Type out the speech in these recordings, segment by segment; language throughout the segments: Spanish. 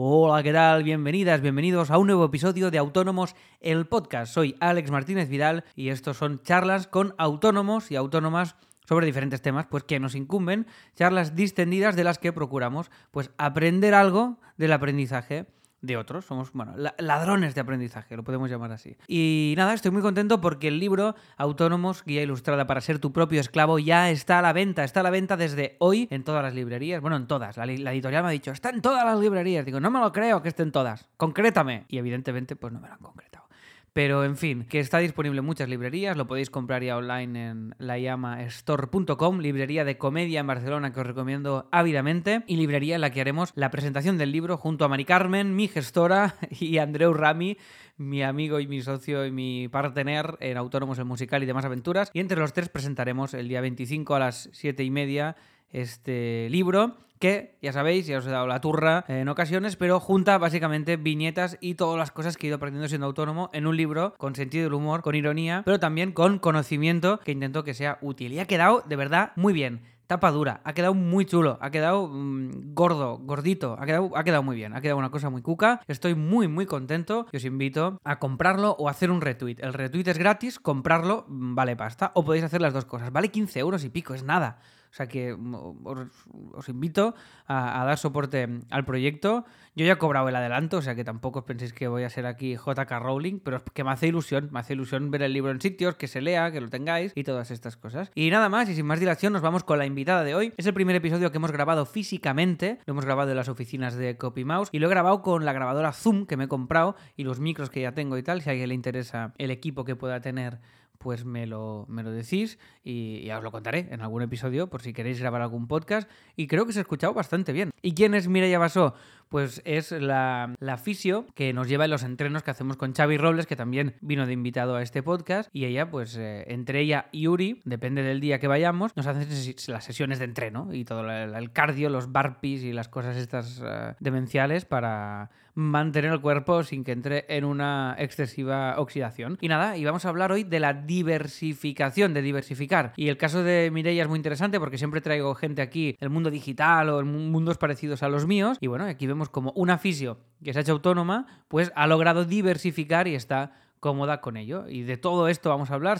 Hola, ¿qué tal? Bienvenidas, bienvenidos a un nuevo episodio de Autónomos, el podcast. Soy Alex Martínez Vidal y estos son charlas con autónomos y autónomas sobre diferentes temas pues que nos incumben, charlas distendidas de las que procuramos pues aprender algo del aprendizaje de otros. Somos, bueno, ladrones de aprendizaje, lo podemos llamar así. Y nada, estoy muy contento porque el libro Autónomos, Guía Ilustrada para ser tu propio esclavo, ya está a la venta. Está a la venta desde hoy en todas las librerías. Bueno, en todas. La, editorial me ha dicho, está en todas las librerías. Digo, no me lo creo que esté en todas. Concrétame. Y evidentemente, pues no me lo han concretado. Pero en fin, que está disponible en muchas librerías, lo podéis comprar ya online en layamastore.com, librería de comedia en Barcelona que os recomiendo ávidamente, y librería en la que haremos la presentación del libro junto a Mari Carmen, mi gestora, y Andreu Rami, mi amigo y mi socio y mi partner en Autónomos en Musical y demás aventuras. Y entre los tres presentaremos el día 25 a las 7 y media este libro que, ya sabéis, ya os he dado la turra en ocasiones, pero junta básicamente viñetas y todas las cosas que he ido aprendiendo siendo autónomo en un libro con sentido del humor, con ironía, pero también con conocimiento que intento que sea útil. Y ha quedado de verdad muy bien tapa dura, ha quedado muy chulo, ha quedado mm, gordo, gordito, ha quedado, ha quedado muy bien, ha quedado una cosa muy cuca. Estoy muy, muy contento y os invito a comprarlo o hacer un retweet. El retweet es gratis, comprarlo mm, vale pasta, o podéis hacer las dos cosas. Vale 15 euros y pico, es nada. O sea que os, invito a, dar soporte al proyecto. Yo ya he cobrado el adelanto, o sea que tampoco os penséis que voy a ser aquí JK Rowling, pero es que me hace ilusión, me hace ilusión ver el libro en sitios, que se lea, que lo tengáis y todas estas cosas. Y nada más, y sin más dilación, nos vamos con la invitada de hoy. Es el primer episodio que hemos grabado físicamente, lo hemos grabado en las oficinas de Copy Mouse y lo he grabado con la grabadora Zoom que me he comprado y los micros que ya tengo y tal, si a alguien le interesa el equipo que pueda tener pues me lo, me lo decís y ya os lo contaré en algún episodio por si queréis grabar algún podcast. Y creo que se ha escuchado bastante bien. ¿Y quién es Mireia Basó? Pues es la, la fisio que nos lleva en los entrenos que hacemos con Xavi Robles, que también vino de invitado a este podcast. Y ella, pues eh, entre ella y Uri, depende del día que vayamos, nos hacen las sesiones de entreno y todo el, cardio, los burpees y las cosas estas uh, demenciales para mantener el cuerpo sin que entre en una excesiva oxidación. Y nada, y vamos a hablar hoy de la diversificación, de diversificar. Y el caso de Mireia es muy interesante porque siempre traigo gente aquí del mundo digital o en mundos parecidos a los míos. Y bueno, aquí vemos como una fisio que se ha hecho autónoma, pues ha logrado diversificar y está cómoda con ello. Y de todo esto vamos a hablar.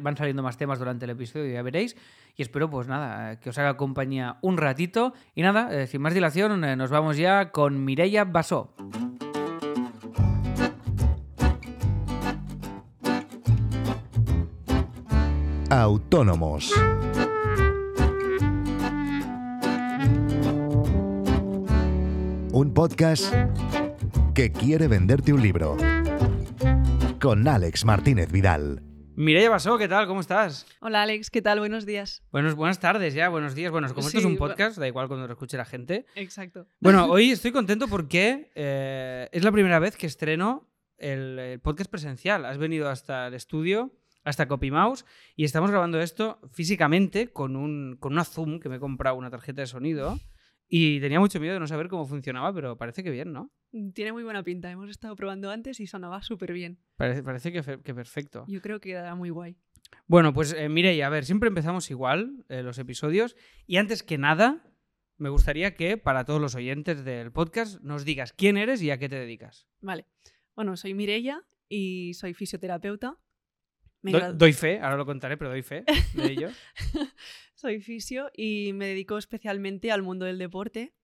van saliendo más temas durante el episodio, ya veréis. Y espero, pues nada, que os haga compañía un ratito. Y nada, eh, sin más dilación, eh, nos vamos ya con Mireia Basó. Autónomos. Un podcast que quiere venderte un libro. Con Alex Martínez Vidal. Mireia Basó, ¿qué tal? ¿Cómo estás? Hola Alex, ¿qué tal? Buenos días. Buenos, buenas tardes ya, buenos días. Bueno, como esto es un podcast, da igual cuando lo escuche la gente. Exacto. Bueno, hoy estoy contento porque eh, es la primera vez que estreno el, podcast presencial. Has venido hasta el estudio, hasta CopyMouse, y estamos grabando esto físicamente con, un, con una Zoom que me he comprado una tarjeta de sonido. Y tenía mucho miedo de no saber cómo funcionaba, pero parece que bien, ¿no? Mm, tiene muy buena pinta. Hemos estado probando antes y sonaba súper bien. Parece, parece que, perfecto. Yo creo que queda muy guay. Bueno, pues eh, mire, a ver, siempre empezamos igual eh, los episodios. Y antes que nada, me gustaría que para todos los oyentes del podcast nos digas quién eres y a qué te dedicas. Vale. Bueno, soy Mireia y soy fisioterapeuta. doy fe, ahora lo contaré, pero doy fe de ello. Soy fisio y me dedico especialmente al mundo del deporte,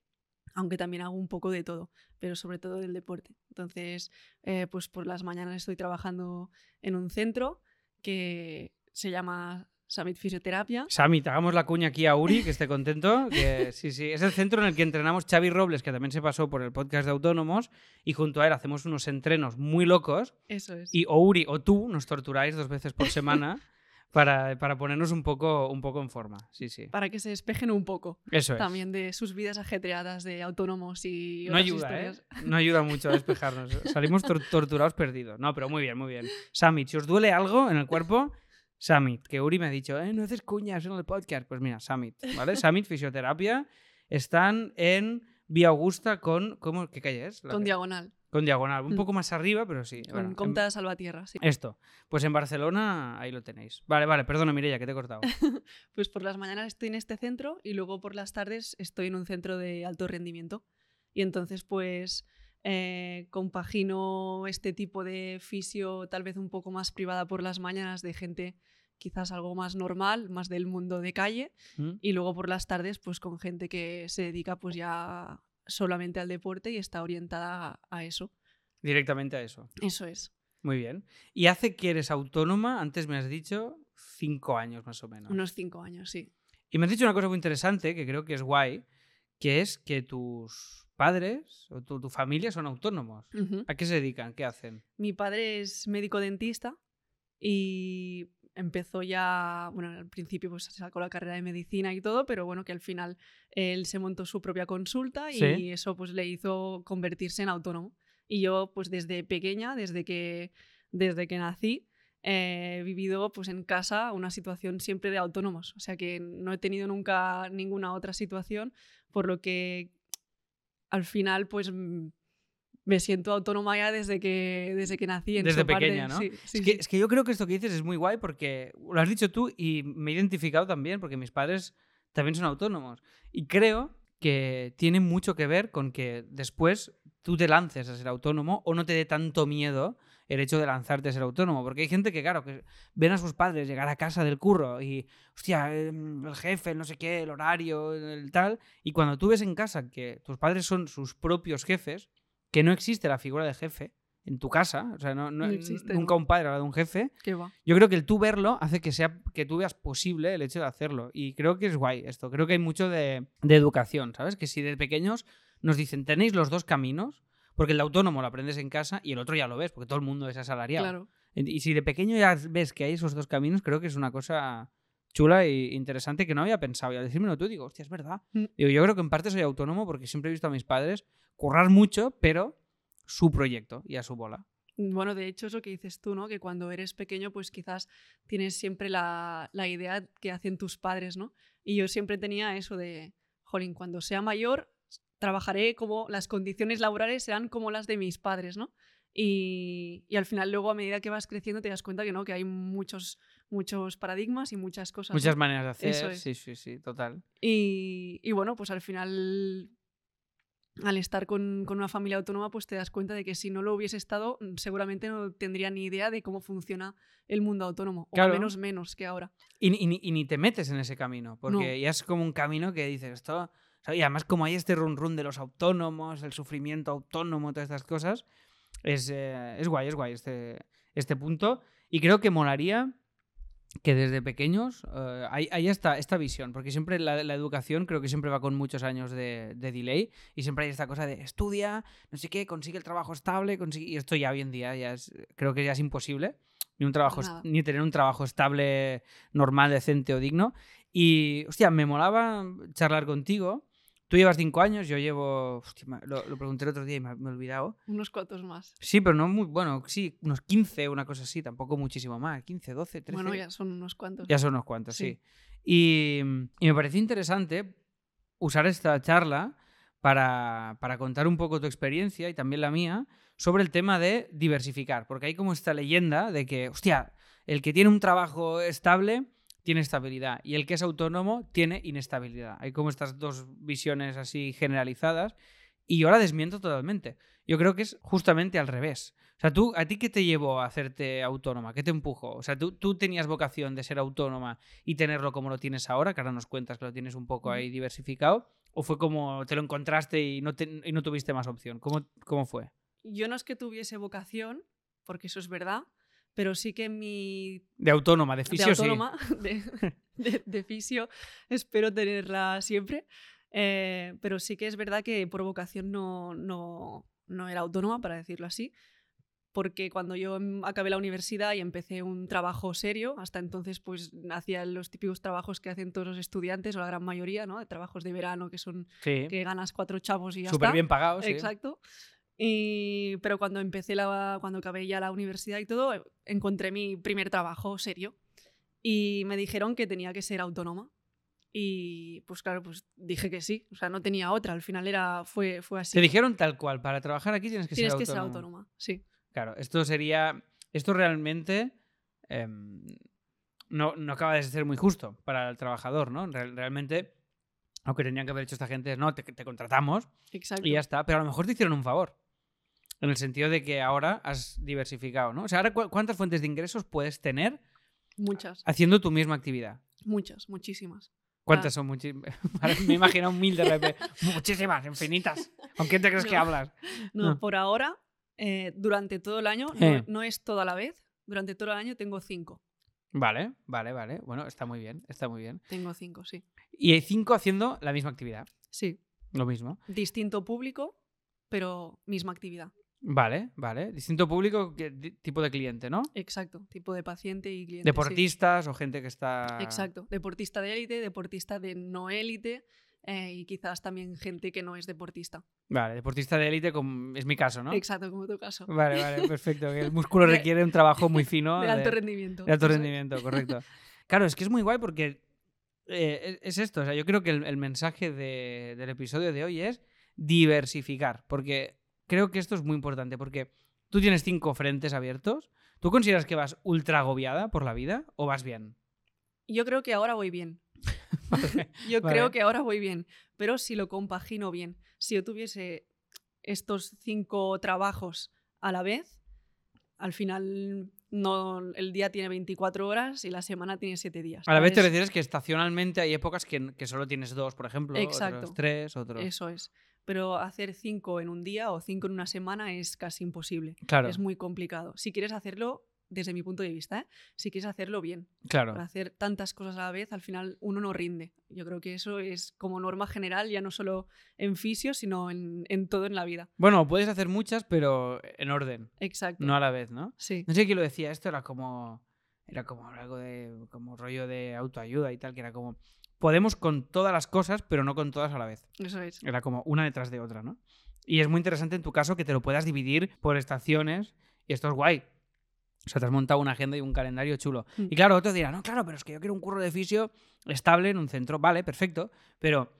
aunque también hago un poco de todo, pero sobre todo del deporte. Entonces, eh, pues por las mañanas estoy trabajando en un centro que se llama Summit Fisioterapia. Summit, hagamos la cuña aquí a Uri, que esté contento. sí, sí, es el centro en el que entrenamos Xavi Robles, que también se pasó por el podcast de Autónomos, y junto a él hacemos unos entrenos muy locos. Eso es. Y o Uri o tú nos torturáis dos veces por semana. Para, para, ponernos un poco, un poco en forma, sí, sí. Para que se despejen un poco. Eso es. También de sus vidas ajetreadas de autónomos y no ayuda, ¿eh? No ayuda mucho a despejarnos. Salimos torturados perdidos. No, pero muy bien, muy bien. Summit, si os duele algo en el cuerpo, Summit. Que Uri me ha dicho, eh, no haces cuñas en el podcast. Pues mira, Summit, ¿vale? Summit Fisioterapia. Están en Vía Augusta con... ¿cómo, ¿Qué calle es? Con Diagonal. Con diagonal, un mm. poco más arriba, pero sí. Con Comta Salvatierra, sí. Esto. Pues en Barcelona, ahí lo tenéis. Vale, vale, perdona, Mireia, que te he cortado. pues por las mañanas estoy en este centro y luego por las tardes estoy en un centro de alto rendimiento. Y entonces, pues, eh, compagino este tipo de fisio tal vez un poco más privada por las mañanas de gente quizás algo más normal, más del mundo de calle, ¿Mm? y luego por las tardes pues con gente que se dedica pues ya solamente al deporte y está orientada a, a eso. Directamente a eso. Eso es. Muy bien. ¿Y hace que eres autónoma? Antes me has dicho cinco años más o menos. Unos cinco años, sí. Y me has dicho una cosa muy interesante que creo que es guay, que es que tus padres o tu, tu familia son autónomos. ¿A qué se dedican? ¿Qué hacen? Mi padre es médico dentista y empezó ya, bueno, al principio pues sacó la carrera de medicina y todo, pero bueno, que al final él se montó su propia consulta y Sí. eso pues le hizo convertirse en autónomo. Y yo pues desde pequeña, desde que, desde que nací, eh, he vivido pues en casa una situación siempre de autónomos. O sea que no he tenido nunca ninguna otra situación, por lo que al final pues mm, me siento autónoma ya desde que, desde que nací. En Desde parte. pequeña, ¿no? Sí, sí, es, que, sí. es que yo creo que esto que dices es muy guay porque lo has dicho tú y me he identificado también porque mis padres también son autónomos. Y creo que tiene mucho que ver con que después tú te lances a ser autónomo o no te dé tanto miedo el hecho de lanzarte a ser autónomo. Porque hay gente que, claro, que ven a sus padres llegar a casa del curro y, hostia, em, el jefe, el no sé qué, el horario, el tal. Y cuando tú ves en casa que tus padres son sus propios jefes, que no existe la figura de jefe en tu casa, o sea, no, no- No existe, nunca ¿no? un padre habla de un jefe, ¿Qué va? yo creo que el tú verlo hace que sea que tú veas posible el hecho de hacerlo. Y creo que es guay esto. Creo que hay mucho de, de educación, ¿sabes? Que si de pequeños nos dicen, tenéis los dos caminos, porque el de autónomo lo aprendes en casa y el otro ya lo ves, porque todo el mundo es asalariado. Claro. Y si de pequeño ya ves que hay esos dos caminos, creo que es una cosa chula e interesante que no había pensado. Y al decírmelo tú digo, hostia, es verdad. Mm. Digo, yo creo que en parte soy autónomo porque siempre he visto a mis padres currar mucho, pero su proyecto y a su bola. Bueno, de hecho, eso que dices tú, ¿no? Que cuando eres pequeño, pues quizás tienes siempre la, la idea que hacen tus padres, ¿no? Y yo siempre tenía eso de, jolín, cuando sea mayor, trabajaré como, las condiciones laborales serán como las de mis padres, ¿no? Y, y al final luego a medida que vas creciendo te das cuenta que no, que hay muchos, muchos paradigmas y muchas cosas. ¿no? Muchas maneras de hacer. Eso es. Sí, sí, sí, total. Y, y bueno, pues al final, al estar con, con una familia autónoma, pues te das cuenta de que si no lo hubiese estado, mm, seguramente no tendría ni idea de cómo funciona el mundo autónomo. O al menos menos que ahora. Y, ni- y ni- y ni te metes en ese camino, porque ya es como un camino que dices, esto... o sea, Y además como hay este run run de los autónomos, el sufrimiento autónomo, todas estas cosas, es, eh, es guay, es guay este, este punto. Y creo que molaría que desde pequeños eh, hay, hay esta, esta visión, porque siempre la, la educación creo que siempre va con muchos años de, de delay y siempre hay esta cosa de estudia, no sé qué, consigue el trabajo estable, consigue... y esto ya hoy en día ya es, creo que ya es imposible, ni, un trabajo, nada. ni tener un trabajo estable, normal, decente o digno. Y, hostia, me molaba charlar contigo. Tú llevas cinco años, yo llevo, hostia, lo, lo pregunté el otro día y me, me he olvidado. Unos cuantos más. Sí, pero no muy, bueno, sí, unos 15, una cosa así, tampoco muchísimo más, 15, 12, 13. Bueno, ya son unos cuantos. Ya son unos cuantos, sí. Sí. Y, y me pareció interesante usar esta charla para, para contar un poco tu experiencia y también la mía sobre el tema de diversificar, porque hay como esta leyenda de que, hostia, el que tiene un trabajo estable tiene estabilidad y el que es autónomo tiene inestabilidad. Hay como estas dos visiones así generalizadas y yo la desmiento totalmente. Yo creo que es justamente al revés. O sea, tú, ¿a ti qué te llevó a hacerte autónoma? ¿Qué te empujó? O sea, ¿tú, tú tenías vocación de ser autónoma y tenerlo como lo tienes ahora, que ahora nos cuentas que lo tienes un poco ahí diversificado, o fue como te lo encontraste y no, te- y no tuviste más opción? ¿Cómo, cómo fue? Yo no es que tuviese vocación, porque eso es verdad, pero sí que mi De autónoma, de de fisio, sí. autónoma, de, de- de fisio, espero tenerla siempre. Eh, pero sí que es verdad que por vocación no, no, no era autónoma, para decirlo así, porque cuando yo em- acabé la universidad y empecé un trabajo serio, hasta entonces pues hacía los típicos trabajos que hacen todos los estudiantes, o la gran mayoría, ¿no? De trabajos de verano que son Sí. que ganas cuatro chavos y ya Súper bien pagado, sí. Y, pero cuando empecé la, cuando acabé ya la universidad y todo, eh, encontré mi primer trabajo serio. Y me dijeron que tenía que ser autónoma. Y pues claro, pues dije que sí. O sea, no tenía otra. Al final era, fue, fue así. Te dijeron tal cual, para trabajar aquí tienes que Tienes ser que ser autónoma. Sí. Claro, esto sería. Esto realmente. em, no, no acaba de ser muy justo para el trabajador, ¿no? Real- realmente Lo que tendrían que haber hecho esta gente es, no, te, te contratamos Exacto. y ya está. Pero a lo mejor te hicieron un favor. En el sentido de que ahora has diversificado, ¿no? O sea, ahora ¿cu- ¿cuántas fuentes de ingresos puedes tener Muchas, haciendo tu misma actividad? muchas, muchísimas. ¿Cuántas Ah. son? Muchi- Me imagino un mil de repente. Muchísimas, infinitas. ¿Con quién te crees que hablas? No, Ah. por ahora, eh, durante todo el año, no, Eh. no es toda la vez, durante todo el año tengo cinco. Vale, vale, vale. Bueno, está muy bien, está muy bien. Tengo cinco, sí. Y hay cinco haciendo la misma actividad. Sí, Lo mismo. distinto público, pero misma actividad. Vale, vale. Distinto público, ¿qué di- tipo de cliente, ¿no? Exacto, tipo de paciente y cliente. sí. Deportistas o gente que está. Exacto, deportista de élite, deportista de no élite eh, y quizás también gente que no es deportista. Vale, deportista de élite, como es mi caso, ¿no? Exacto, como tu caso. Vale, vale, perfecto. El músculo requiere un trabajo muy fino. de alto rendimiento. de alto rendimiento, correcto. Claro, es que es muy guay porque eh, es, es esto. O sea, yo creo que el, el mensaje de- del episodio de hoy es diversificar. Porque creo que esto es muy importante. Porque tú tienes cinco frentes abiertos. ¿Tú consideras que vas ultra agobiada por la vida o vas bien? Yo creo que ahora voy bien. Yo Vale. creo que ahora voy bien, pero si lo compagino bien, si yo tuviese estos cinco trabajos a la vez, al final no, el día tiene 24 horas y la semana tiene 7 días. A la vez te ¿sabes? refieres que estacionalmente hay épocas que, que solo tienes dos, por ejemplo. Exacto. Otros tres, otros. Eso es. Pero hacer cinco en un día o cinco en una semana es casi imposible. Claro, Es muy complicado. Si quieres hacerlo, desde mi punto de vista, ¿eh? si quieres hacerlo bien, claro. para hacer tantas cosas a la vez, al final uno no rinde. Yo creo que eso es como norma general, ya no solo en fisio, sino en, en todo en la vida. Bueno, puedes hacer muchas, pero en orden, Exacto. no a la vez, ¿no? Sí, No sé quién lo decía, esto era como. Era como algo de. como rollo de autoayuda y tal, que era como. Podemos con todas las cosas, pero no con todas a la vez. eso es. Era como una detrás de otra, ¿no? Y es muy interesante en tu caso que te lo puedas dividir por estaciones. Y esto es guay. O sea, te has montado una agenda y un calendario chulo. Mm. Y claro, otro dirá, no, claro, pero es que yo quiero un curro de fisio estable en un centro. Vale, perfecto. Pero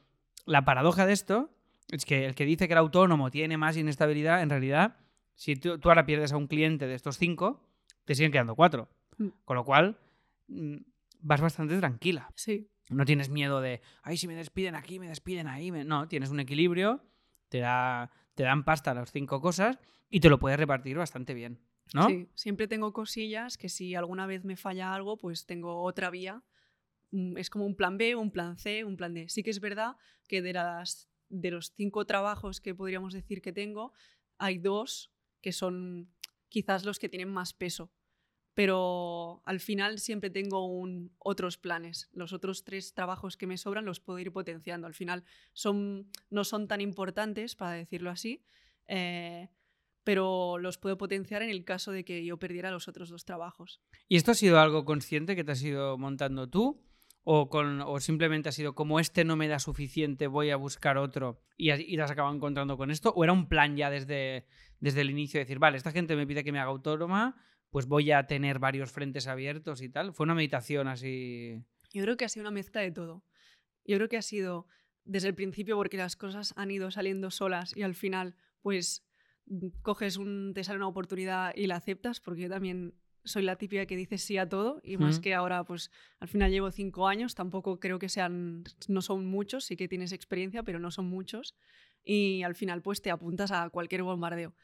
la paradoja de esto es que el que dice que el autónomo tiene más inestabilidad, en realidad, si tú, tú ahora pierdes a un cliente de estos cinco, te siguen quedando cuatro. Mm. Con lo cual, mm, vas bastante tranquila. Sí, No tienes miedo de, ay, si me despiden aquí, me despiden ahí. me-". No, tienes un equilibrio, te, da, te dan pasta las cinco cosas y te lo puedes repartir bastante bien. ¿no? sí. Siempre tengo cosillas que si alguna vez me falla algo, pues tengo otra vía. Mm, Es como un plan B, un plan C, un plan D. Sí que es verdad que de, las, de los cinco trabajos que podríamos decir que tengo, hay dos que son quizás los que tienen más peso. Pero al final siempre tengo un, otros planes. Los otros tres trabajos que me sobran los puedo ir potenciando. Al final son, no son tan importantes, para decirlo así, eh, pero los puedo potenciar en el caso de que yo perdiera los otros dos trabajos. ¿Y esto ha sido algo consciente que te has ido montando tú? ¿O, con, o simplemente ha sido como este no me da suficiente, voy a buscar otro y, y te has acabado encontrando con esto? ¿O era un plan ya desde, desde el inicio de decir, vale, esta gente me pide que me haga autónoma, pues voy a tener varios frentes abiertos y tal? ¿Fue una meditación así? Yo creo que ha sido una mezcla de todo. Yo creo que ha sido desde el principio porque las cosas han ido saliendo solas y al final pues mm, coges un, te sale una oportunidad y la aceptas porque yo también soy la típica que dice sí a todo y más que ahora pues al final llevo cinco años, tampoco creo que sean, no son muchos, sí que tienes experiencia pero no son muchos y al final pues te apuntas a cualquier bombardeo.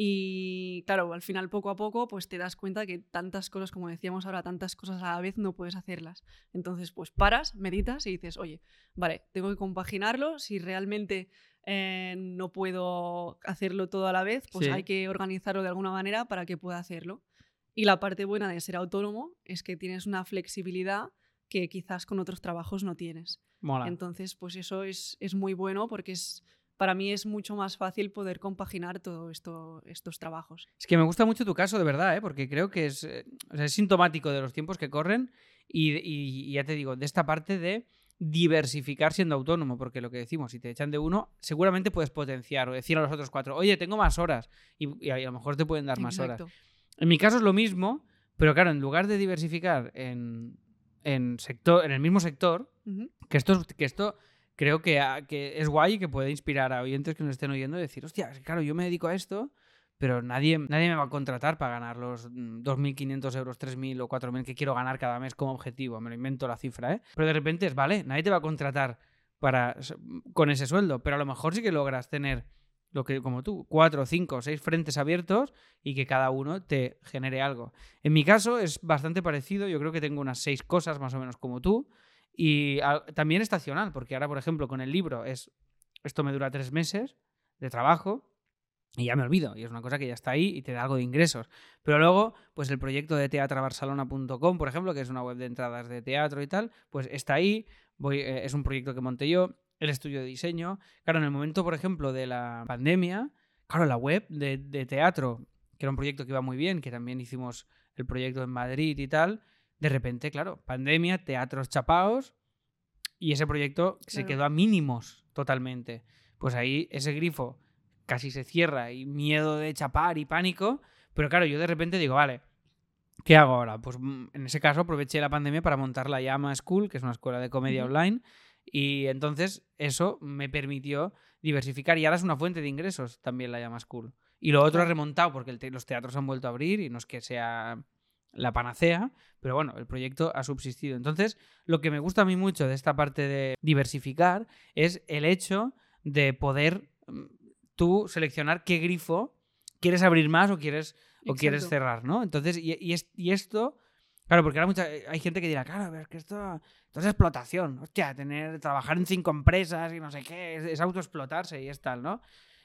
Y claro, al final poco a poco pues te das cuenta que tantas cosas, como decíamos ahora, tantas cosas a la vez no puedes hacerlas. Entonces pues paras, meditas y dices, oye, vale, tengo que compaginarlo, si realmente eh, no puedo hacerlo todo a la vez, pues Sí. hay que organizarlo de alguna manera para que pueda hacerlo. Y la parte buena de ser autónomo es que tienes una flexibilidad que quizás con otros trabajos no tienes. Mola. Entonces, pues eso es, es muy bueno porque es, para mí es mucho más fácil poder compaginar todo esto, estos trabajos. Es que me gusta mucho tu caso, de verdad, ¿eh? porque creo que es, eh, o sea, es sintomático de los tiempos que corren y, y- y ya te digo, de esta parte de diversificar siendo autónomo, porque lo que decimos, si te echan de uno, seguramente puedes potenciar o decir a los otros cuatro, oye, tengo más horas y, y a lo mejor te pueden dar más horas. Exacto. En mi caso es lo mismo, pero claro, en lugar de diversificar en, en, sector, en el mismo sector, que esto, es- que esto creo que, ha- que es guay y que puede inspirar a oyentes que nos estén oyendo y decir, hostia, claro, yo me dedico a esto, pero nadie, nadie me va a contratar para ganar los mm, 2.500 euros, 3.000 o 4.000 que quiero ganar cada mes como objetivo. Me lo invento la cifra, ¿eh? Pero de repente es, vale, nadie te va a contratar para, s- con ese sueldo, pero a lo mejor sí que logras tener lo que, como tú, cuatro, cinco, seis frentes abiertos y que cada uno te genere algo. En mi caso es bastante parecido, yo creo que tengo unas seis cosas más o menos como tú y a- también estacional, porque ahora, por ejemplo, con el libro es, esto me dura tres meses de trabajo y ya me olvido, y es una cosa que ya está ahí y te da algo de ingresos. Pero luego, pues el proyecto de teatrabarcelona.com, por ejemplo, que es una web de entradas de teatro y tal, pues está ahí, eh, es un proyecto que monté yo, el estudio de diseño. Claro, en el momento, por ejemplo, de la pandemia, claro, la web de, de teatro, que era un proyecto que iba muy bien, que también hicimos el proyecto en Madrid y tal, de repente, claro, pandemia, teatros chapaos, y ese proyecto se Claro. quedó a mínimos totalmente. Pues ahí ese grifo casi se cierra y miedo de chapar y pánico, pero claro, yo de repente digo, vale, ¿qué hago ahora? Pues mm, en ese caso aproveché la pandemia para montar la Llama School, que es una escuela de comedia online, y entonces eso me permitió diversificar y ahora es una fuente de ingresos también la Llama School. Y lo otro ha remontado porque te- los teatros han vuelto a abrir y no es que sea la panacea, pero bueno, el proyecto ha subsistido. Entonces, lo que me gusta a mí mucho de esta parte de diversificar es el hecho de poder mm, tú seleccionar qué grifo quieres abrir más o quieres, o quieres cerrar, ¿no? Entonces, y, y es- y esto, claro, porque ahora mucha, hay gente que dirá, claro, a ver, que esto, esto es explotación, hostia, tener, trabajar en cinco empresas y no sé qué, es, es autoexplotarse y es tal, ¿no?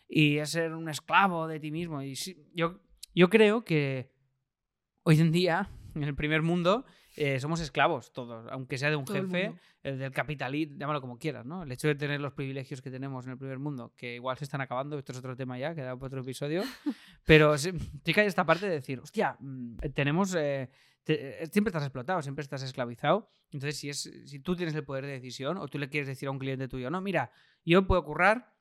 Y es ser un esclavo de ti mismo. Y sí, yo, yo creo que hoy en día, en el primer mundo, eh, somos esclavos todos, aunque sea de un Todo jefe, el del capitalismo, llámalo como quieras, ¿no? El hecho de tener los privilegios que tenemos en el primer mundo, que igual se están acabando, esto es otro tema ya, queda para otro episodio, pero sí, sí que hay esta parte de decir, hostia, mm, tenemos... eh, te- eh, siempre estás explotado, siempre estás esclavizado. Entonces, si, es, si tú tienes el poder de decisión o tú le quieres decir a un cliente tuyo, no, mira, yo puedo currar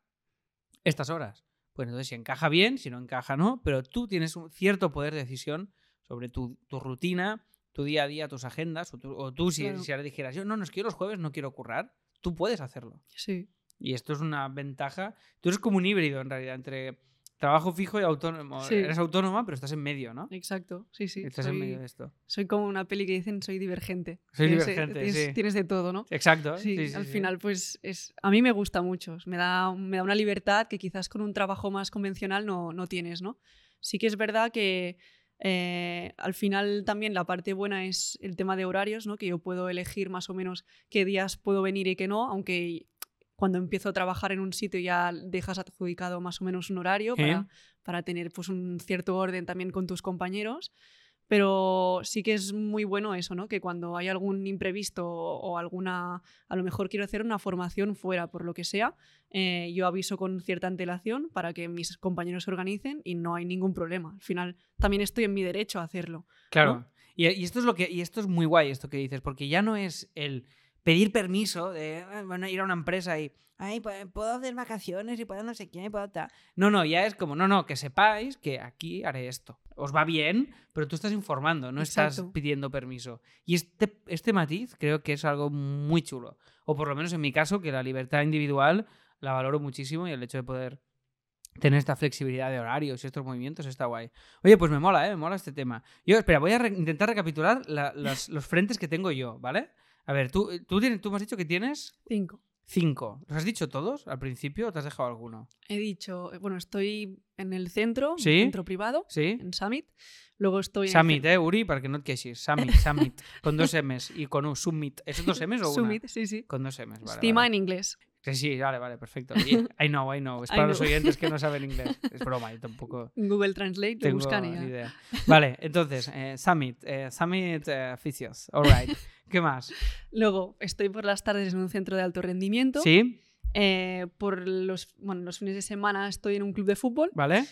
estas horas. Pues entonces, si encaja bien, si no encaja, no, pero tú tienes un cierto poder de decisión sobre tu, tu rutina, tu día a día, tus agendas, o tú, o tú si, Claro. si ahora dijeras, yo no, no es que yo los jueves no quiero currar, tú puedes hacerlo. Sí, Y esto es una ventaja. Tú eres como un híbrido en realidad entre trabajo fijo y autónomo. Sí. Eres autónoma, pero estás en medio, ¿no? exacto. Sí, sí. estás en medio de esto. soy como una peli que dicen soy divergente. Soy Tienes- divergente, tienes, sí. tienes de todo, ¿no? Exacto. Sí, sí, sí, al final, pues es, a mí me gusta mucho. Me da, me da una libertad que quizás con un trabajo más convencional no, no tienes, ¿no? Sí que es verdad que eh, al final también la parte buena es el tema de horarios, ¿no? Que yo puedo elegir más o menos qué días puedo venir y qué no, aunque cuando empiezo a trabajar en un sitio ya dejas adjudicado más o menos un horario para, para tener pues un cierto orden también con tus compañeros. Pero sí que es muy bueno eso, ¿no? Que cuando hay algún imprevisto o alguna, a lo mejor quiero hacer una formación fuera, por lo que sea, eh, yo aviso con cierta antelación para que mis compañeros se organicen y no hay ningún problema. Al final también estoy en mi derecho a hacerlo. Claro. Y, esto es lo que y esto es muy guay esto que dices, porque ya no es el pedir permiso de "Ah, bueno, ir a una empresa y ay, puedo hacer vacaciones y puedo no sé qué, y puedo tal". No, no, ya es como, no, no, que sepáis que aquí haré esto. Os va bien, pero tú estás informando, no estás pidiendo permiso. Y este, este matiz creo que es algo muy chulo. O por lo menos en mi caso, que la libertad individual la valoro muchísimo y el hecho de poder tener esta flexibilidad de horarios y estos movimientos está guay. Oye, pues me mola, ¿eh? Me mola este tema. Yo, espera, voy a re- intentar recapitular la- las- los frentes que tengo yo, ¿vale? A ver, tú, tú, tienes, tú me has dicho que tienes Cinco. Cinco. ¿Los has dicho todos al principio o te has dejado alguno? He dicho, eh, bueno, estoy en el centro, Sí. en el centro privado, ¿Sí? en Summit. Luego estoy en Summit, el ¿eh, Uri? Para que no te queixis. Summit, Summit. con dos M's y con un Summit. ¿Es dos M's o una? Summit, sí, sí. Con dos M's, vale. Estima vale. en inglés. Sí, sí, vale, vale, perfecto. I know, I know. Es para los oyentes que no saben inglés. Es broma, yo tampoco Google Translate lo tengo buscan ni idea. Vale, entonces, eh, Summit, eh, Summit eh, Oficios. All right. ¿Qué más? Luego estoy por las tardes en un centro de alto rendimiento. ¿Sí? Eh, por los, bueno, los fines de semana estoy en un club de fútbol. ¿Vale?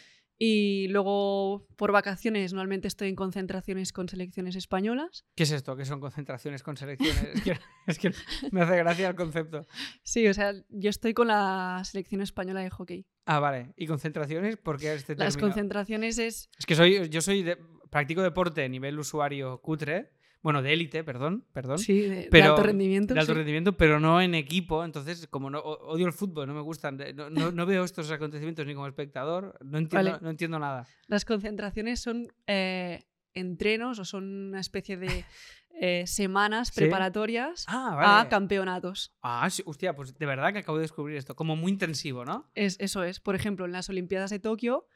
Y luego por vacaciones normalmente estoy en concentraciones con selecciones españolas. ¿Qué es esto? ¿Qué son concentraciones con selecciones? Es que, es que me hace gracia el concepto. Sí, o sea, yo estoy con la selección española de hockey. Ah, vale. ¿Y concentraciones? ¿Por qué este Las término? concentraciones es... Es que soy, yo soy de, practico deporte a nivel usuario cutre, bueno, de élite, perdón, perdón. Sí, de, de Pero- alto rendimiento. de alto sí. rendimiento, pero no en equipo. Entonces, como no odio el fútbol, no me gustan, de- no, no- no veo estos acontecimientos ni como espectador, no entiendo, Vale. no entiendo nada. Las concentraciones son eh, entrenos o son una especie de eh, semanas Sí. preparatorias Ah, a vale. campeonatos. Ah, sí, hostia, pues de verdad que acabo de descubrir esto. Como muy intensivo, ¿no? Es, eso es. Por ejemplo, en las Olimpiadas de Tokio,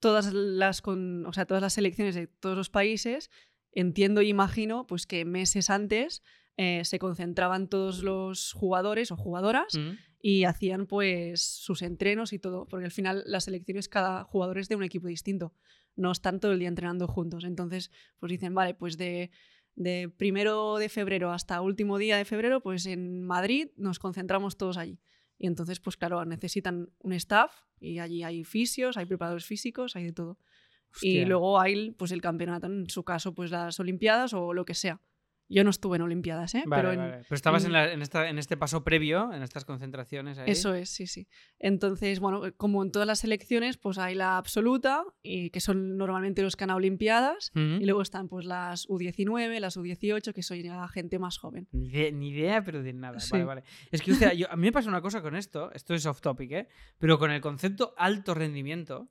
todas las, con, o sea, todas las selecciones de todos los países, entiendo y imagino pues, que meses antes eh, se concentraban todos los jugadores o jugadoras Mm. y hacían pues sus entrenos y todo, porque al final las selecciones cada jugador es de un equipo distinto, no están todo el día entrenando juntos. Entonces, pues dicen, vale, pues de, de primero de febrero hasta último día de febrero, pues en Madrid nos concentramos todos allí. Y entonces, pues claro, necesitan un staff y allí hay fisios, hay preparadores físicos, hay de todo. Y Hostia. luego hay pues el campeonato, en su caso, pues las Olimpiadas o lo que sea. Yo no estuve en Olimpiadas, ¿eh? Vale, pero en, vale. Pero estabas en, en- la- esta, en este paso previo, en estas concentraciones ahí. Eso es, sí, sí. Entonces, bueno, como en todas las selecciones, pues hay la absoluta, y que son normalmente los que han Olimpiadas, Ujú. y luego están pues las U19, las U18, que son gente más joven. Ni idea, ni idea, pero de nada. Sí. Vale, vale. Es que, o sea, yo- a mí me pasa una cosa con esto, esto es off topic, ¿eh? Pero con el concepto alto rendimiento,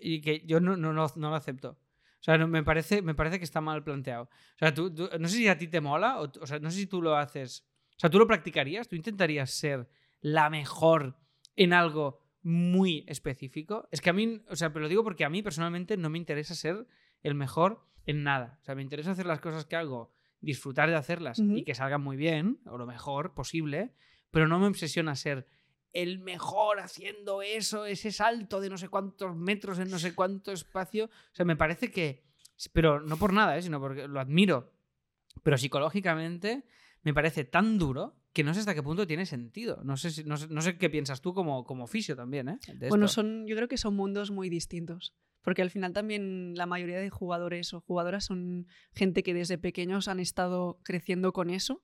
y, que yo no, no, no, no lo acepto. O sea, no- me, parece, me parece que está mal planteado. O sea, tú, tú- no sé si a ti te mola, o, o sea, no sé si tú lo haces. O sea, tú lo practicarías, tú intentarías ser la mejor en algo muy específico. Es que a mí, o sea, pero lo digo porque a mí personalmente no me interesa ser el mejor en nada. O sea, me interesa hacer las cosas que hago, disfrutar de hacerlas y que salgan muy bien, o lo mejor posible, pero no me obsesiona ser el mejor haciendo eso, ese salto de no sé cuántos metros en no sé cuánto espacio. O sea, me parece que, pero no por nada, ¿eh? sino porque lo admiro, pero psicológicamente me parece tan duro que no sé hasta qué punto tiene sentido. No sé, si- no sé, no sé qué piensas tú como, como fisio también, ¿eh? Bueno, son, yo creo que son mundos muy distintos. Porque al final también la mayoría de jugadores o jugadoras son gente que desde pequeños han estado creciendo con eso.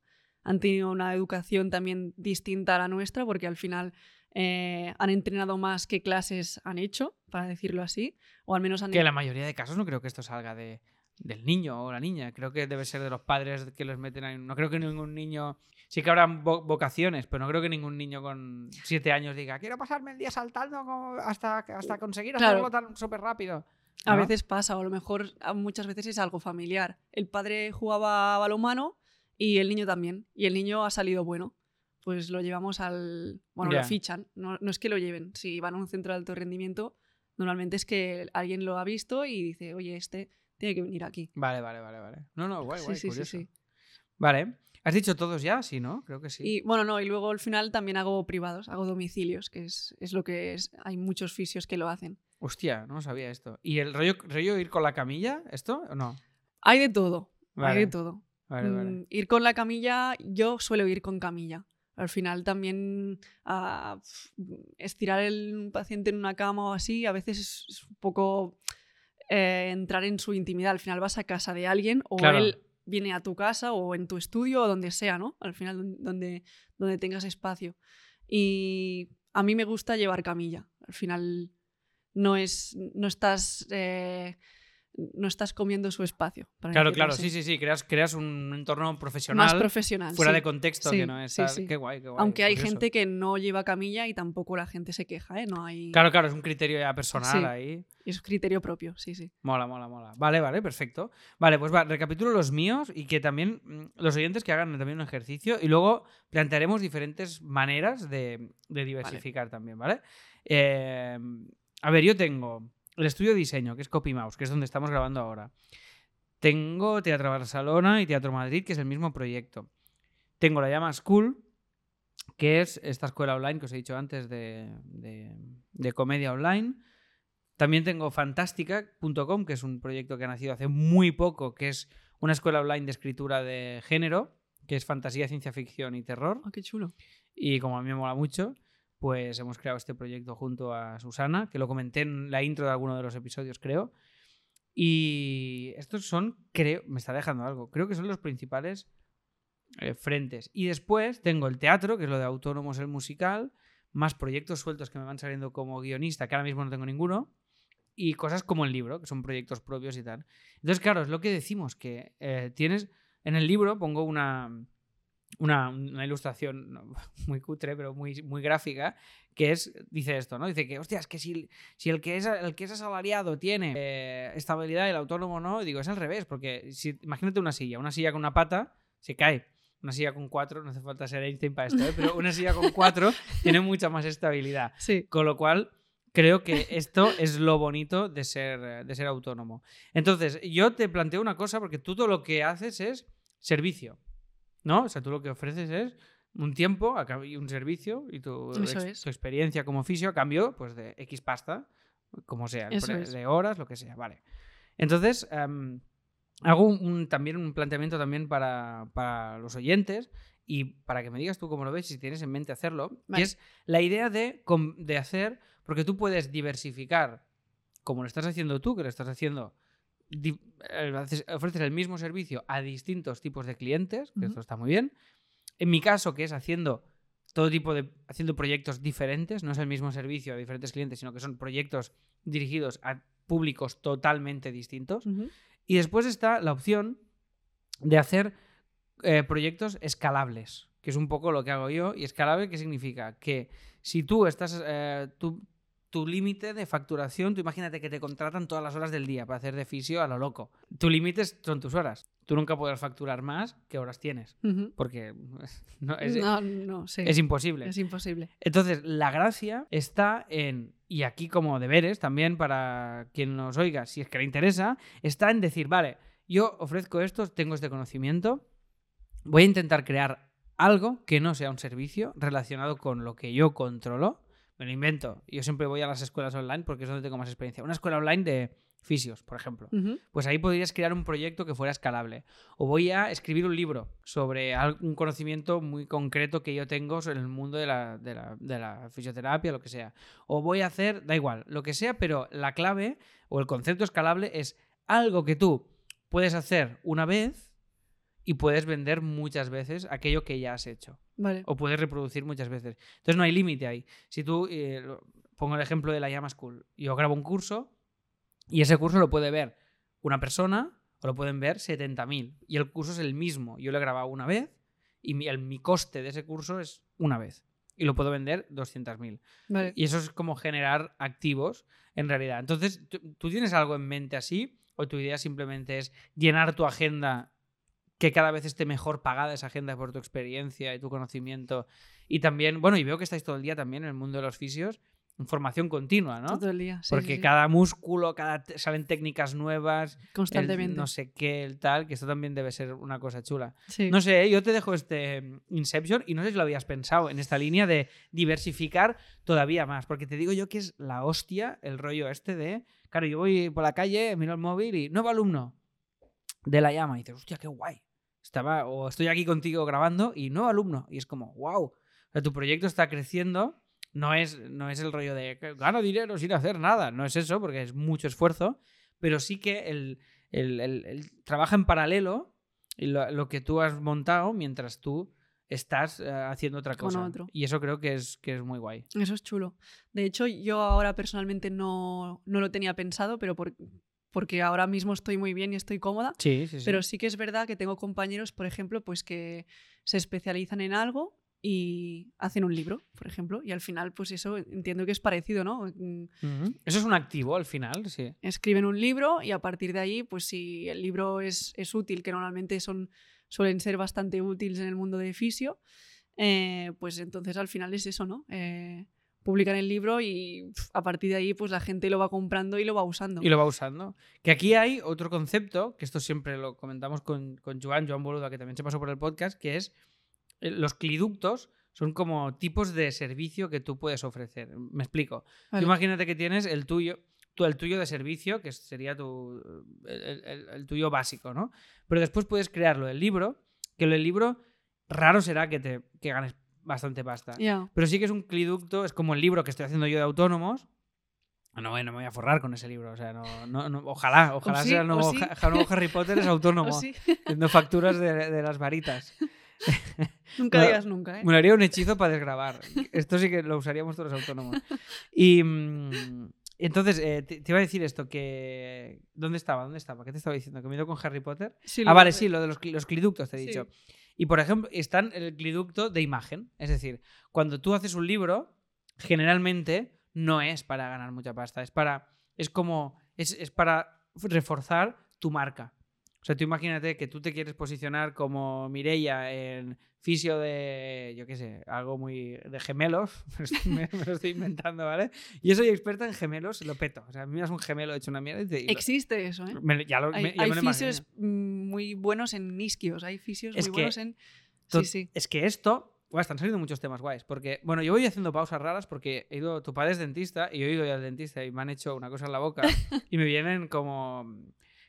Han tenido una educación también distinta a la nuestra porque al final eh, han entrenado más que clases han hecho, para decirlo así. O al menos han Que en la mayoría de casos no creo que esto salga de, del niño o la niña. Creo que debe ser de los padres que los meten ahí. No creo que ningún niño. Sí que habrá vo- vocaciones, pero no creo que ningún niño con siete años diga quiero pasarme el día saltando hasta, hasta conseguir Claro. hacerlo tan súper rápido. A ¿no? veces pasa, o a lo mejor a- muchas veces es algo familiar. El padre jugaba a balonmano y el niño también. Y el niño ha salido bueno. Pues lo llevamos al. Bueno, Ya. lo fichan. No, no es que lo lleven. Si van a un centro de alto rendimiento, normalmente es que alguien lo ha visto y dice, oye, este tiene que venir aquí. Vale, vale, vale, vale. No, no, guay, guay, sí, sí, sí. Vale. ¿Has dicho todos ya? Sí, ¿no? Creo que sí. Y bueno, no, y luego al final también hago privados, hago domicilios, que es, es lo que es. Hay muchos fisios que lo hacen. Hostia, no sabía esto. ¿Y el rollo, rollo ir con la camilla? ¿Esto o no? Hay de todo. Vale, Hay de todo. Vale, vale. Mm, Ir con la camilla, yo suelo ir con camilla. Al final también ah, estirar el paciente en una cama o así, a veces es, es un poco eh, entrar en su intimidad. Al final vas a casa de alguien o Claro. él viene a tu casa o en tu estudio o donde sea, ¿no? Al final don- donde, donde tengas espacio. Y a mí me gusta llevar camilla. Al final no es no estás eh, no estás comiendo su espacio. para Claro, claro, sí, sí, sí. Creas, creas un entorno profesional. Más profesional. fuera sí. de contexto Sí, que no es. sí. Qué guay, qué guay. Aunque hay curioso. gente que no lleva camilla y tampoco la gente se queja, ¿eh? No hay... Claro, claro, es un criterio ya personal ahí. Es criterio propio, sí, sí. Mola, mola, mola. Vale, vale, perfecto. Vale, pues va, recapitulo los míos y que también mm, los oyentes que hagan también un ejercicio y luego plantearemos diferentes maneras de, de diversificar también, ¿vale? Eh, a ver, yo tengo el estudio de diseño, que es CopyMouse, que es donde estamos grabando ahora. Tengo Teatro Barcelona y Teatro Madrid, que es el mismo proyecto. Tengo la llama School, que es esta escuela online que os he dicho antes de, de- de comedia online. También tengo fantástica.com, que es un proyecto que ha nacido hace muy poco, que es una escuela online de escritura de género, que es fantasía, ciencia ficción y terror. Ah, qué chulo. Y como a mí me mola mucho, pues hemos creado este proyecto junto a Susana, que lo comenté en la intro de alguno de los episodios, creo. Y estos son, creo, me está dejando algo, creo que son los principales eh, frentes. Y después tengo el teatro, que es lo de Autónomos el musical, más proyectos sueltos que me van saliendo como guionista, que ahora mismo no tengo ninguno, y cosas como el libro, que son proyectos propios y tal. Entonces, claro, es lo que decimos, que eh, tienes, en el libro pongo una, una, una ilustración muy cutre, pero muy, muy gráfica, que es, dice esto, ¿no? Dice que, hostia, es que si, si el, que es, el que es asalariado tiene eh, estabilidad y el autónomo no, digo, es al revés, porque si, imagínate una silla, una silla con una pata se cae. Una silla con cuatro, no hace falta ser Einstein para esto, ¿eh? pero una silla con cuatro tiene mucha más estabilidad. Sí. Con lo cual, creo que esto es lo bonito de ser, de ser autónomo. Entonces, yo te planteo una cosa, porque tú todo lo que haces es servicio, ¿no? O sea, tú lo que ofreces es un tiempo y un servicio y tu, ex- tu experiencia como fisio a cambio pues, de X pasta, como sea, de horas, lo que sea, vale. Entonces, em, hago un, un- también un planteamiento también para, para los oyentes y para que me digas tú cómo lo ves y si tienes en mente hacerlo, que es la idea de, de hacer, porque tú puedes diversificar, como lo estás haciendo tú, que lo estás haciendo, ofreces el mismo servicio a distintos tipos de clientes, que esto está muy bien. En mi caso, que es haciendo todo tipo de, haciendo proyectos diferentes, no es el mismo servicio a diferentes clientes, sino que son proyectos dirigidos a públicos totalmente distintos. Y después está la opción de hacer eh, proyectos escalables, que es un poco lo que hago yo. ¿Y escalable qué significa? Que si tú estás, eh, tú- tu límite de facturación, tú imagínate que te contratan todas las horas del día para hacer de fisio a lo loco. Tu límite son tus horas. Tú nunca podrás facturar más que horas tienes, porque no, es, no, no, sí. es imposible. Es imposible. Entonces, la gracia está en, y aquí como deberes también para quien nos oiga, si es que le interesa, está en decir, vale, yo ofrezco esto, tengo este conocimiento, voy a intentar crear algo que no sea un servicio relacionado con lo que yo controlo. Me lo invento. Yo siempre voy a las escuelas online porque es donde tengo más experiencia. Una escuela online de fisios, por ejemplo pues ahí podrías crear un proyecto que fuera escalable. O voy a escribir un libro sobre algún conocimiento muy concreto que yo tengo sobre el mundo de la, de la- de la fisioterapia, lo que sea. O voy a hacer, da igual, lo que sea, pero la clave o el concepto escalable es algo que tú puedes hacer una vez y puedes vender muchas veces aquello que ya has hecho Vale. o puedes reproducir muchas veces. Entonces no hay límite ahí. Si tú, eh, pongo el ejemplo de la Llama School, yo grabo un curso y ese curso lo puede ver una persona o lo pueden ver 70.000 y el curso es el mismo. Yo lo he grabado una vez y mi, el- mi coste de ese curso es una vez y lo puedo vender 200.000. Vale. Y eso es como generar activos en realidad. Entonces, ¿tú, tú tienes algo en mente así? ¿O tu idea simplemente es llenar tu agenda, que cada vez esté mejor pagada esa agenda por tu experiencia y tu conocimiento? Y también, bueno, y veo que estáis todo el día también en el mundo de los fisios, en formación continua, ¿no? Todo el día. sí, Porque sí, sí. cada músculo, cada salen técnicas nuevas, el Constantemente. no sé qué, el tal, que esto también debe ser una cosa chula. Sí. No sé, ¿eh? yo te dejo este mm, Inception y no sé si lo habías pensado en esta línea de diversificar todavía más, porque te digo yo que es la hostia el rollo este de, claro, yo voy por la calle, miro el móvil y nuevo alumno de la llama y dices, hostia, qué guay. Estaba, o estoy aquí contigo grabando y nuevo alumno y es como, wow, o sea, tu proyecto está creciendo. No es, no es el rollo de gano dinero sin hacer nada, no es eso, porque es mucho esfuerzo, pero sí que el, el- el- el trabaja en paralelo y lo, lo que tú has montado mientras tú estás eh, haciendo otra cosa. otro. Y eso creo que es, que es muy guay. Eso es chulo. De hecho, yo ahora personalmente no, no lo tenía pensado, pero por- porque ahora mismo estoy muy bien y estoy cómoda. Sí, sí, sí. Pero sí que es verdad que tengo compañeros, por ejemplo, pues que se especializan en algo y hacen un libro, por ejemplo, y al final, pues eso entiendo que es parecido, ¿no? Mm. Eso es un activo al final, sí. Escriben un libro y a partir de ahí, pues si el libro es, es útil, que normalmente son, suelen ser bastante útiles en el mundo de fisio, eh, pues entonces al final es eso, ¿no? Eh, publican el libro y a partir de ahí, pues la gente lo va comprando y lo va usando. Y lo va usando. Que aquí hay otro concepto, que esto siempre lo comentamos con, con Joan, Joan Boluda, que también se pasó por el podcast, que es eh, los cliductos son como tipos de servicio que tú puedes ofrecer. Me explico. Tú imagínate que tienes el tuyo, tú, el tuyo de servicio, que sería tu, el, el- el tuyo básico, ¿no? Pero después puedes crearlo del libro, que lo del libro raro será que, te, que ganes bastante pasta. Ya. Pero sí que es un cliducto, es como el libro que estoy haciendo yo de autónomos. No, bueno, no me voy a forrar con ese libro. O sea, no, no- no- ojalá, ojalá sí, sea el o nuevo, sí. El nuevo Harry Potter es autónomo, ¿O sí? haciendo facturas de, de las varitas. Nunca digas nunca, ¿eh? Me haría un hechizo para desgrabar. Esto sí que lo usaríamos todos los autónomos. Y mm, entonces, eh, te, te iba a decir esto, que... ¿Dónde estaba? ¿Dónde estaba? ¿Qué te estaba diciendo? ¿Que me he ido con Harry Potter? Ah, vale, sé. sí, lo de los, los cliductos te he dicho. Y por ejemplo, están el cliducto de imagen. Es decir, cuando tú haces un libro, generalmente no es para ganar mucha pasta, es para, es como, es, es para reforzar tu marca. O sea, tú imagínate que tú te quieres posicionar como Mireia en fisio de, yo qué sé, algo muy de gemelos, me, me lo estoy inventando, ¿vale? Y yo soy experta en gemelos, lo peto. O sea, a mí me das un gemelo hecho una mierda y te... lo- Existe eso, ¿eh? me- ya lo, Hay, ya hay lo fisios muy buenos en isquios, hay fisios Es muy que buenos en... To- Sí, sí. Es que esto. Buah, están saliendo muchos temas guays. Porque, bueno, yo voy haciendo pausas raras porque he ido. Tu padre es dentista y yo he ido ya al dentista y me han hecho una cosa en la boca y me vienen como.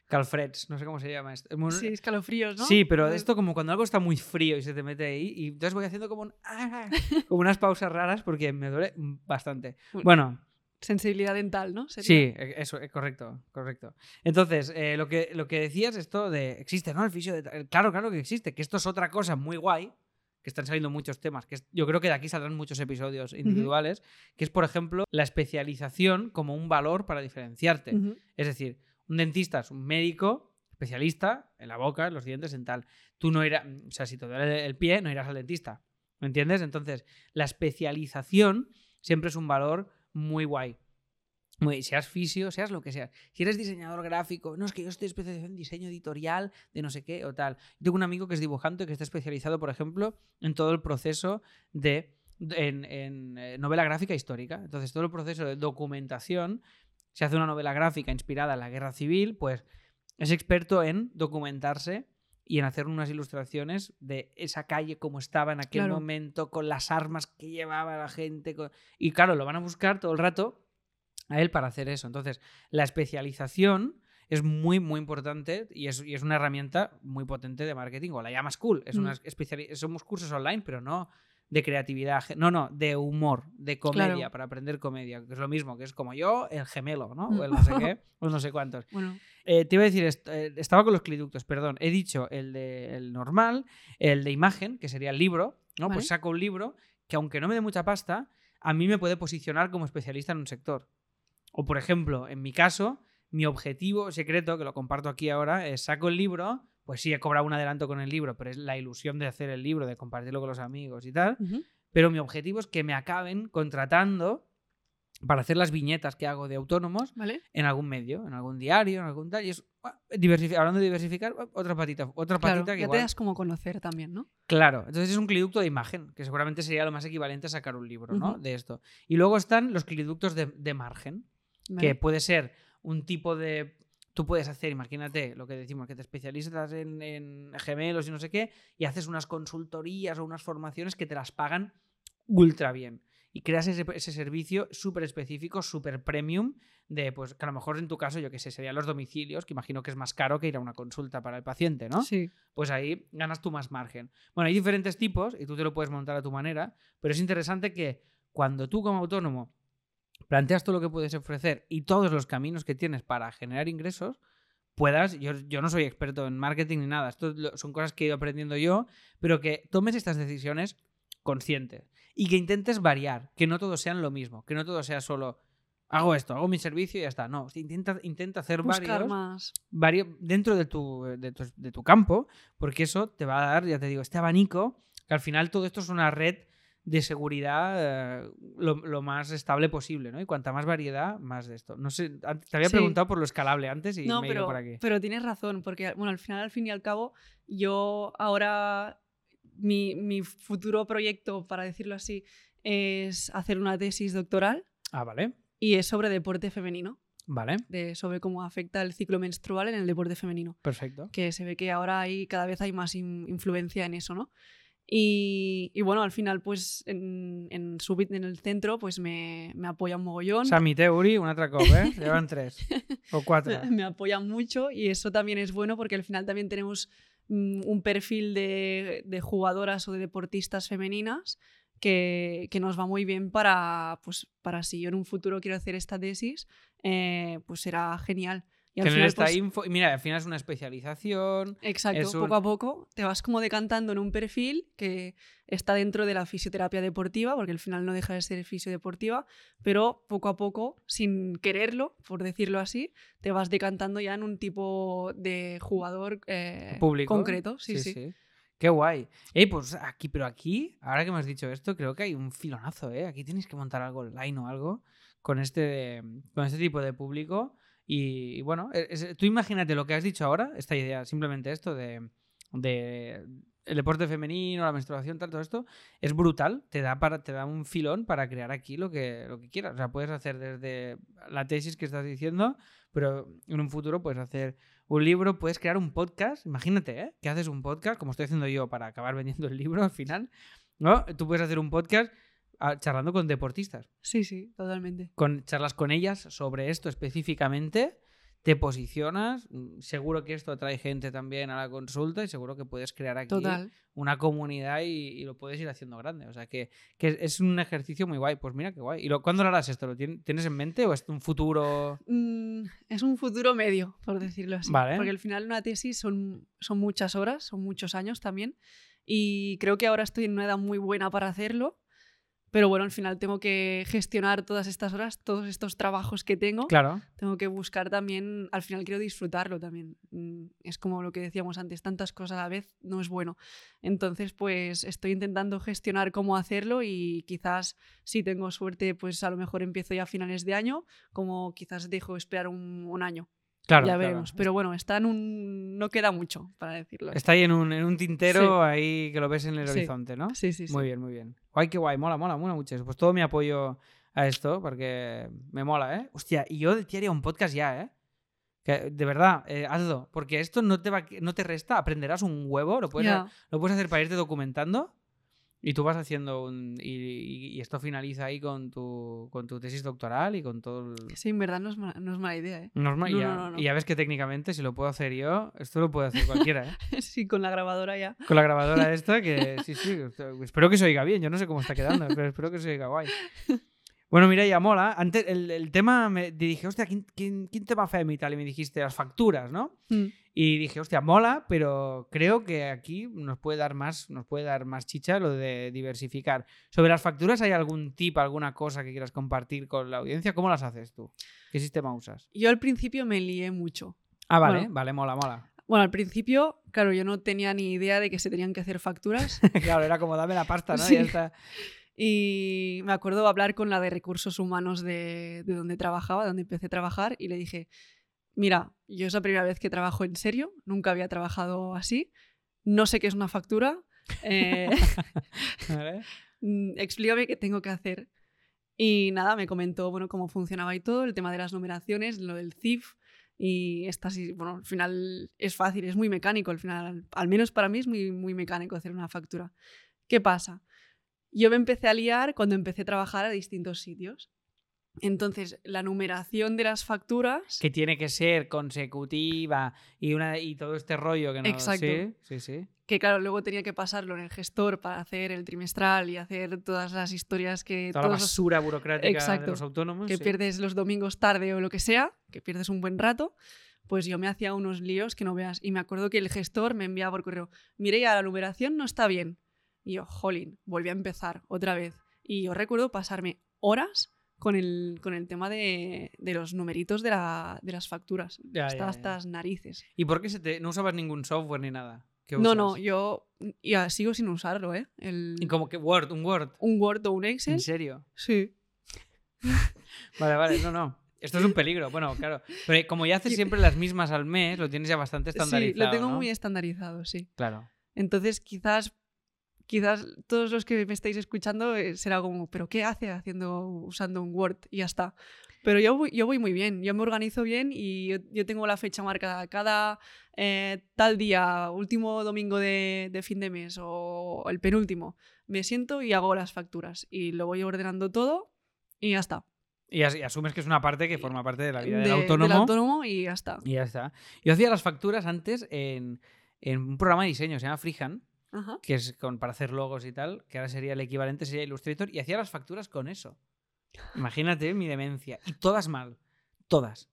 Calfreds, no sé cómo se llama esto. Es Sí, escalofríos, ¿no? Sí, pero esto como cuando algo está muy frío y se te mete ahí y entonces voy haciendo como, un- ¡ah! como unas pausas raras porque me duele bastante. Bueno, Sensibilidad dental, ¿no? Sería. Sí, e- eso, eh, correcto, correcto. Entonces, eh, lo, que, lo que decías, esto de, existe, ¿no? El fisio de... ta- Claro, claro que existe, que esto es otra cosa muy guay, que están saliendo muchos temas, que es- yo creo que de aquí saldrán muchos episodios individuales, que es, por ejemplo, la especialización como un valor para diferenciarte. Es decir, un dentista es un médico especialista en la boca, en los dientes, en tal. Tú no irás, o sea, si te duele el pie, no irás al dentista. ¿Me entiendes? Entonces, la especialización siempre es un valor muy guay. Muy, seas fisio, seas lo que seas. Si eres diseñador gráfico, no es que yo estoy especializado en diseño editorial de no sé qué o tal. Tengo un amigo que es dibujante que está especializado, por ejemplo, en todo el proceso de. en, en, eh, novela gráfica histórica. Entonces, todo el proceso de documentación. Si hace una novela gráfica inspirada en la guerra civil, pues es experto en documentarse y en hacer unas ilustraciones de esa calle como estaba en aquel Claro. momento, con las armas que llevaba la gente. con- Y claro, lo van a buscar todo el rato a él para hacer eso. Entonces, la especialización es muy, muy importante y es, y es una herramienta muy potente de marketing. O la llamas cool. Es una Mm. especiali- Somos cursos online, pero no de creatividad. No, no, de humor, de comedia, Claro. para aprender comedia. Que es lo mismo, que es como yo, el gemelo, ¿no? Mm. O el no sé qué, o no sé cuántos. Bueno, Eh, te iba a decir, est- eh, estaba con los cliductos, perdón. He dicho el de el normal, el de imagen, que sería el libro, ¿no? Vale. Pues saco un libro que aunque no me dé mucha pasta, a mí me puede posicionar como especialista en un sector. O por ejemplo, en mi caso, mi objetivo secreto, que lo comparto aquí ahora, es saco el libro, pues sí, he cobrado un adelanto con el libro, pero es la ilusión de hacer el libro, de compartirlo con los amigos y tal. Pero mi objetivo es que me acaben contratando para hacer las viñetas que hago de autónomos ¿vale? en algún medio, en algún diario, en algún tal. Y es ah, hablando de diversificar, ah, otra patita, otra Claro, patita que ya igual- te das como conocer también, ¿no? Claro, entonces es un cliducto de imagen, que seguramente sería lo más equivalente a sacar un libro, ¿no? De esto. Y luego están los cliductos de, de margen, que puede ser un tipo de. Tú puedes hacer, imagínate lo que decimos, que te especializas en, en gemelos y no sé qué, y haces unas consultorías o unas formaciones que te las pagan ultra bien. Y creas ese, ese servicio súper específico, súper premium, de pues que a lo mejor en tu caso, yo que sé, serían los domicilios, que imagino que es más caro que ir a una consulta para el paciente, ¿no? Sí. pues ahí ganas tú más margen. Bueno, hay diferentes tipos y tú te lo puedes montar a tu manera, pero es interesante que cuando tú como autónomo planteas todo lo que puedes ofrecer y todos los caminos que tienes para generar ingresos, puedas, yo, yo no soy experto en marketing ni nada, esto son cosas que he ido aprendiendo yo, pero que tomes estas decisiones conscientes y que intentes variar, que no todos sean lo mismo, que no todo sea solo hago esto, hago mi servicio y ya está. No, intenta, intenta hacer Buscar varios más. dentro de tu, de, tu, de tu campo, porque eso te va a dar, ya te digo, este abanico, que al final todo esto es una red de seguridad eh, lo, lo más estable posible, ¿no? Y cuanta más variedad, más de esto. No sé, te había Sí. preguntado por lo escalable antes y No, me he ido pero, por aquí. pero tienes razón, porque bueno, al final, al fin y al cabo, yo ahora, mi, mi futuro proyecto, para decirlo así, es hacer una tesis doctoral Ah, vale, y es sobre deporte femenino, vale, de, sobre cómo afecta el ciclo menstrual en el deporte femenino, perfecto. que se ve que ahora hay, cada vez hay más in- influencia en eso, ¿no? Y, y bueno, al final, pues en, en, Subit, en el centro, pues me, me apoya un mogollón. Sami Teuri, una otra cosa, ¿eh? Llevan tres o cuatro. me apoyan mucho y eso también es bueno porque al final también tenemos mm, un perfil de, de jugadoras o de deportistas femeninas que, que nos va muy bien para, pues, para si yo en un futuro quiero hacer esta tesis, eh, pues será genial. Y al Tener final, esta pues, info. Y mira, al final es una especialización. Exacto, es un- poco a poco te vas como decantando en un perfil que está dentro de la fisioterapia deportiva, porque al final no deja de ser fisiodeportiva, pero poco a poco, sin quererlo, por decirlo así, te vas decantando ya en un tipo de jugador eh, público. concreto. Sí, sí. Qué guay. Ey, pues aquí, pero aquí, ahora que me has dicho esto, creo que hay un filonazo, ¿eh? Aquí tienes que montar algo online o algo con este, con este tipo de público. Y, bueno, e, tú imagínate lo que has dicho ahora, esta idea, simplemente esto de, de el deporte femenino, la menstruación, tal, todo esto, es brutal. Te da, para, te da un filón para crear aquí lo que, lo que quieras. O sea, puedes hacer desde la tesis que estás diciendo, pero en un futuro puedes hacer un libro, puedes crear un podcast. Imagínate, ¿eh? Que haces un podcast, como estoy haciendo yo para acabar vendiendo el libro al final. ¿No? Tú puedes hacer un podcast charlando con deportistas, Sí, sí, totalmente. con charlas con ellas sobre esto específicamente. Te posicionas, mm, seguro que esto atrae gente también a la consulta y seguro que puedes crear aquí Total. una comunidad y, y lo puedes ir haciendo grande. O sea que, que es un ejercicio muy guay. Pues mira qué guay. ¿Y lo, cuándo lo harás esto? ¿Lo tien- tienes en mente o es un futuro? Mm, es un futuro medio, por decirlo así. Vale. Porque al final una tesis son, son muchas horas, son muchos años también. Y creo que ahora estoy en una edad muy buena para hacerlo. Pero bueno, al final tengo que gestionar todas estas horas, todos estos trabajos que tengo. Claro. Tengo que buscar también, al final quiero disfrutarlo también. Mm, Es como lo que decíamos antes, tantas cosas a la vez no es bueno. Entonces, pues estoy intentando gestionar cómo hacerlo y quizás si tengo suerte, pues a lo mejor empiezo ya a finales de año, como quizás dejo esperar un, un año. Claro. ya claro. veremos. Pero bueno, está en un... no queda mucho, para decirlo. Está ahí en un, en un tintero Sí. ahí que lo ves en el Sí. horizonte, ¿no? Sí, sí, sí. Muy bien, muy bien. Guay, qué guay. Mola, mola, mola mucho eso. Pues todo mi apoyo a esto porque me mola, ¿eh? Hostia, y yo de ti haría un podcast ya, ¿eh? Que, de verdad, eh, hazlo. Porque esto no te, va, no te resta. Aprenderás un huevo. Lo puedes, lo puedes hacer para irte documentando. Y tú vas haciendo un. Y, y- y esto finaliza ahí con tu, con tu tesis doctoral y con todo el. Sí, en verdad no es, ma- no es mala idea, ¿eh? No es ma- No, y ya, no, no, y ya ves que técnicamente, si lo puedo hacer yo, esto lo puede hacer cualquiera, ¿eh? sí, con la grabadora ya. Con la grabadora esta, que sí, sí. Espero que se oiga bien. Yo no sé cómo está quedando, pero espero que se oiga guay. Bueno, mira, ya mola. Antes, el, el tema, me dije, hostia, ¿quién, quién, quién te va a hacer y tal? Y me dijiste las facturas, ¿no? Mm. Y dije, hostia, mola, pero creo que aquí nos puede dar más, nos puede dar más chicha lo de diversificar. Sobre las facturas, ¿hay algún tip, alguna cosa que quieras compartir con la audiencia? ¿Cómo las haces tú? ¿Qué sistema usas? Yo al principio me lié mucho. Ah, vale, Bueno. vale, mola, mola. Bueno, al principio, claro, yo no tenía ni idea de que se tenían que hacer facturas. claro, era como dame la pasta, ¿no? Sí. Y ya está. Y me acuerdo hablar con la de recursos humanos de, de donde trabajaba, donde empecé a trabajar, y le dije, mira, yo es la primera vez que trabajo en serio, nunca había trabajado así, no sé qué es una factura, eh, ¿Vale? mm, explícame qué tengo que hacer. Y nada, me comentó bueno, cómo funcionaba y todo, el tema de las numeraciones, lo del CIF. Y esta sí, bueno, al final es fácil, es muy mecánico. Al final, al, al menos para mí es muy, muy mecánico hacer una factura. ¿Qué pasa? Yo me empecé a liar cuando empecé a trabajar a distintos sitios. Entonces, la numeración de las facturas. que tiene que ser consecutiva y una y todo este rollo que no Exacto. sí sí sí que claro, luego tenía que pasarlo en el gestor para hacer el trimestral y hacer todas las historias que toda la todos los- basura burocrática de Exacto. los autónomos que sí. pierdes los domingos tarde o lo que sea, que pierdes un buen rato, pues yo me hacía unos líos que no veas. Y me acuerdo que el gestor me enviaba por correo, mire, ya la numeración no está bien. Y yo, jolín, volví a empezar otra vez. Y yo recuerdo pasarme horas con el, con el tema de, de los numeritos de, la- de las facturas. Ya, hasta las narices. y por qué se te no usabas ningún software ni nada ¿Qué No, no, yo ya sigo sin usarlo, ¿eh? El, y como que Word un Word un Word o un en Excel. serio Sí. vale vale no no esto es un peligro bueno claro pero como ya haces siempre las mismas al mes lo tienes ya bastante estandarizado Sí, lo tengo ¿no? muy estandarizado, sí. claro Entonces, quizás, quizás todos los que me estáis escuchando eh, será como, ¿pero qué hace haciendo, usando un Word? Y ya está. Pero yo voy, yo voy muy bien, yo me organizo bien y yo, yo tengo la fecha marcada. Cada eh, tal día, último domingo de, de fin de mes o el penúltimo, me siento y hago las facturas. Y lo voy ordenando todo y ya está. y, as- y asumes que es una parte que forma parte de la vida De- del autónomo autónomo y ya está. y ya está yo hacía las facturas antes en, en un programa de diseño se llama Freehand Ajá. que es con, para hacer logos y tal, que ahora sería el equivalente, sería Illustrator, y hacía las facturas con eso. Imagínate mi demencia. Y todas mal. Todas.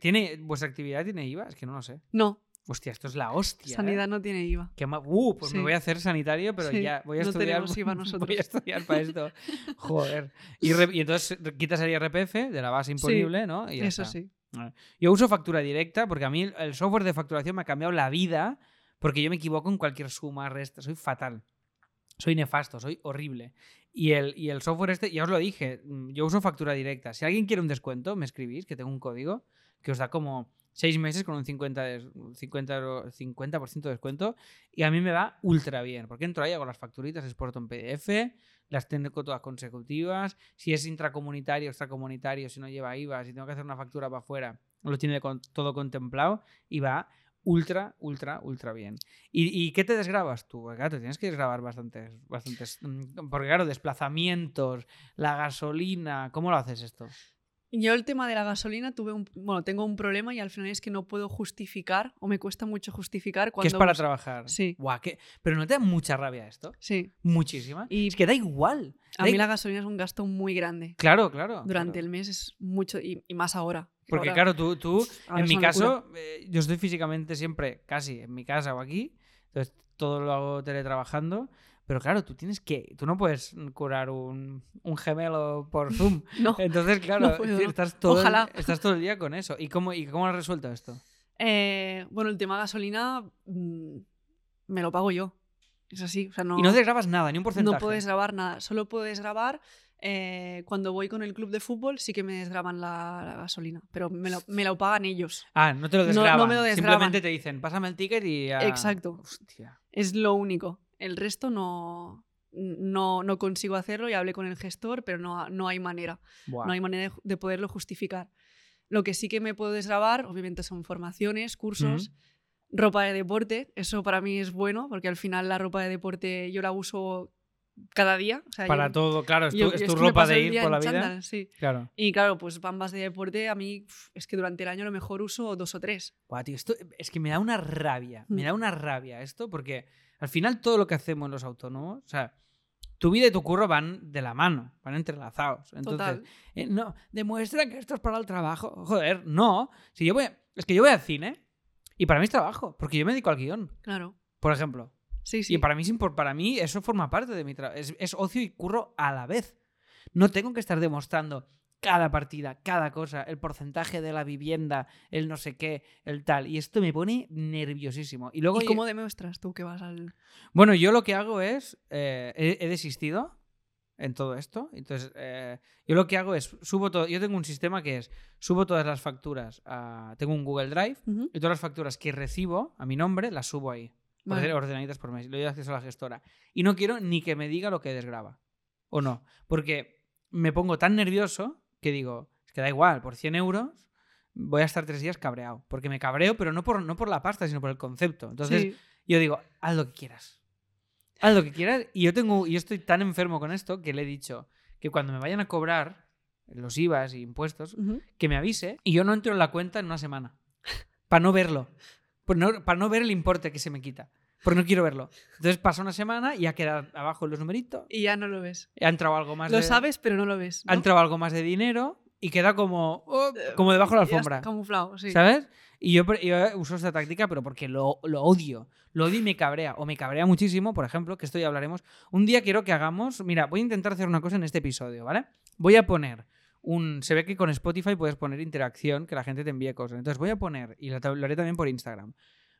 ¿Tiene, ¿Vuestra actividad tiene IVA? Es que no lo sé. No, Hostia, esto es la hostia. ¿eh? sanidad no tiene IVA. Qué Uh, pues me Sí. voy a hacer sanitario, pero Sí, ya voy a no estudiar. IVA nosotros. Voy a estudiar para esto. Joder. Y, y entonces quitas el IRPF de la base imponible, ¿no? Y ya Eso está. sí. Yo uso factura directa porque a mí el software de facturación me ha cambiado la vida Porque yo me equivoco en cualquier suma, resta, soy fatal. Soy nefasto, soy horrible. Y el, y el software este, ya os lo dije, mm, yo uso factura directa. Si alguien quiere un descuento, me escribís, que tengo un código que os da como seis meses con un 50%, de, 50, 50 de descuento. Y a mí me va ultra bien, porque entro ahí, hago las facturitas, exporto en PDF, las tengo todas consecutivas. Si es intracomunitario, extracomunitario, si no lleva IVA, si tengo que hacer una factura para afuera, lo tiene todo contemplado y va ultra, ultra, ultra bien. ¿Y, qué te desgrabas tú? Porque, claro, te tienes que desgrabar bastantes, bastantes. Mm, porque, claro, desplazamientos, la gasolina, ¿cómo lo haces esto? Yo el tema de la gasolina tuve un, bueno, tengo un problema y al final es que no puedo justificar o me cuesta mucho justificar cuando... Que es para trabajar. Sí. Pero ¿no te da mucha rabia esto? Sí. Muchísima. Y es que da igual. A mí la gasolina es un gasto muy grande. Claro, claro. Durante el mes es mucho y, más ahora. Porque claro, tú, tú en mi caso, eh, yo estoy físicamente siempre casi en mi casa o aquí, entonces todo lo hago teletrabajando. Pero claro, tú tienes que. Tú no puedes curar un, un gemelo por Zoom. no. Entonces, claro, estás, todo El, estás todo el día con eso. ¿Y cómo, y cómo has resuelto esto? Eh, bueno, el tema gasolina mm, me lo pago yo. Es así. O sea, no, y no grabas nada, ni un porcentaje. No puedes grabar nada. Solo puedes grabar eh, cuando voy con el club de fútbol sí que me desgraban la, gasolina, pero me lo, me lo, pagan ellos. Ah, no te lo desgraban. No, me lo desgraban. Simplemente te dicen, pásame el ticket y ya... Exacto. Hostia. Es lo único. El resto no, no, no, consigo hacerlo y hablé con el gestor, pero no, no hay manera. No hay manera de, poderlo justificar. Lo que sí que me puedo desgrabar, obviamente, son formaciones, cursos, ropa de deporte. Eso para mí es bueno, porque al final la ropa de deporte yo la uso cada día. Para todo, claro, es tu, ropa de ir por la vida. sí. Claro. Y claro, pues bambas de deporte, a mí es que durante el año a lo mejor uso dos o tres. esto es que me da una rabia, me mm. da una rabia esto, porque al final todo lo que hacemos los autónomos, o sea, tu vida y tu curro van de la mano, van entrelazados. Entonces, eh, no, demuestran que esto es para el trabajo. Joder, no. Si yo voy, es que yo voy al cine y para mí es trabajo, porque yo me dedico al guion. Claro. Por ejemplo. Sí, sí. Y para mí, para mí eso forma parte de mi trabajo. Es, es ocio y curro a la vez. No tengo que estar demostrando cada partida, cada cosa, el porcentaje de la vivienda, el no sé qué, el tal. Y esto me pone nerviosísimo. ¿Y, luego cómo demuestras tú que vas al...? Bueno, yo lo que hago es, eh, he, desistido en todo esto. Entonces, eh, yo lo que hago es, subo todo, yo tengo un sistema que es, subo todas las facturas, tengo un Google Drive, y todas las facturas que recibo a mi nombre las subo ahí. Ordenaditas por mes. Le doy acceso a la gestora. Y no quiero ni que me diga lo que desgraba. ¿O no? Porque me pongo tan nervioso que digo, es que da igual, por 100 euros voy a estar tres días cabreado. Porque me cabreo, pero no por, no por la pasta, sino por el concepto. Entonces yo digo, haz lo que quieras. Haz lo que quieras. Y yo tengo, y estoy tan enfermo con esto que le he dicho que cuando me vayan a cobrar los IVAs y impuestos, que me avise y yo no entro en la cuenta en una semana. Para no verlo. Para no ver el importe que se me quita. Porque no quiero verlo. Entonces pasa una semana y ya queda abajo los numeritos. Y ya no lo ves. Ha entrado algo más Lo sabes, pero no lo ves. Ha entrado algo más de dinero y queda como, oh, eh, como debajo de la alfombra. Camuflado, sí. ¿Sabes? Y yo, uso esta táctica, pero porque lo, lo, odio. Lo odio y me cabrea. O me cabrea muchísimo, por ejemplo, que esto ya hablaremos. Un día quiero que hagamos. Mira, voy a intentar hacer una cosa en este episodio, ¿vale? Voy a poner Se ve que con Spotify puedes poner interacción, que la gente te envíe cosas. Entonces voy a poner, y lo, haré también por Instagram.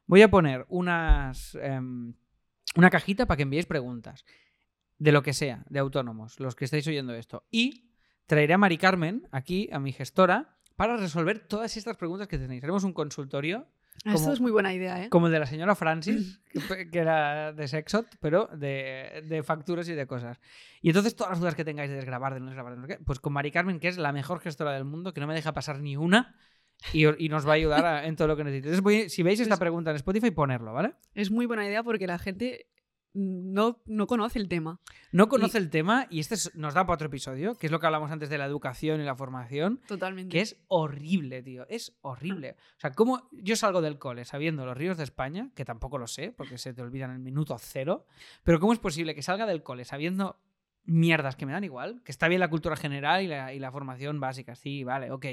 Voy a poner unas. Em, una cajita para que enviéis preguntas de lo que sea, de autónomos, los que estáis oyendo esto. Y traeré a Mari Carmen aquí, a mi gestora, para resolver todas estas preguntas que tenéis. Haremos un consultorio. Ah, esto es muy buena idea, ¿eh? Como el de la señora Francis, que, era de Sexot, pero de, facturas y de cosas. Y entonces todas las dudas que tengáis de desgrabar, de no desgrabar, pues con Mari Carmen, que es la mejor gestora del mundo, que no me deja pasar ni una, y, nos va a ayudar en todo lo que necesites. si veis esta pregunta en Spotify, ponerlo, ¿vale? Es muy buena idea porque la gente no, no conoce el tema. No conoce el tema y este nos da para otro episodio, que es lo que hablamos antes de la educación y la formación. Totalmente. Que es horrible, tío. Es horrible. O sea, como yo salgo del cole sabiendo los ríos de España, que tampoco lo sé, porque se te olvidan en el minuto cero, pero ¿cómo es posible que salga del cole sabiendo mierdas que me dan igual? Que está bien la cultura general y la, y la formación básica, sí, vale, ok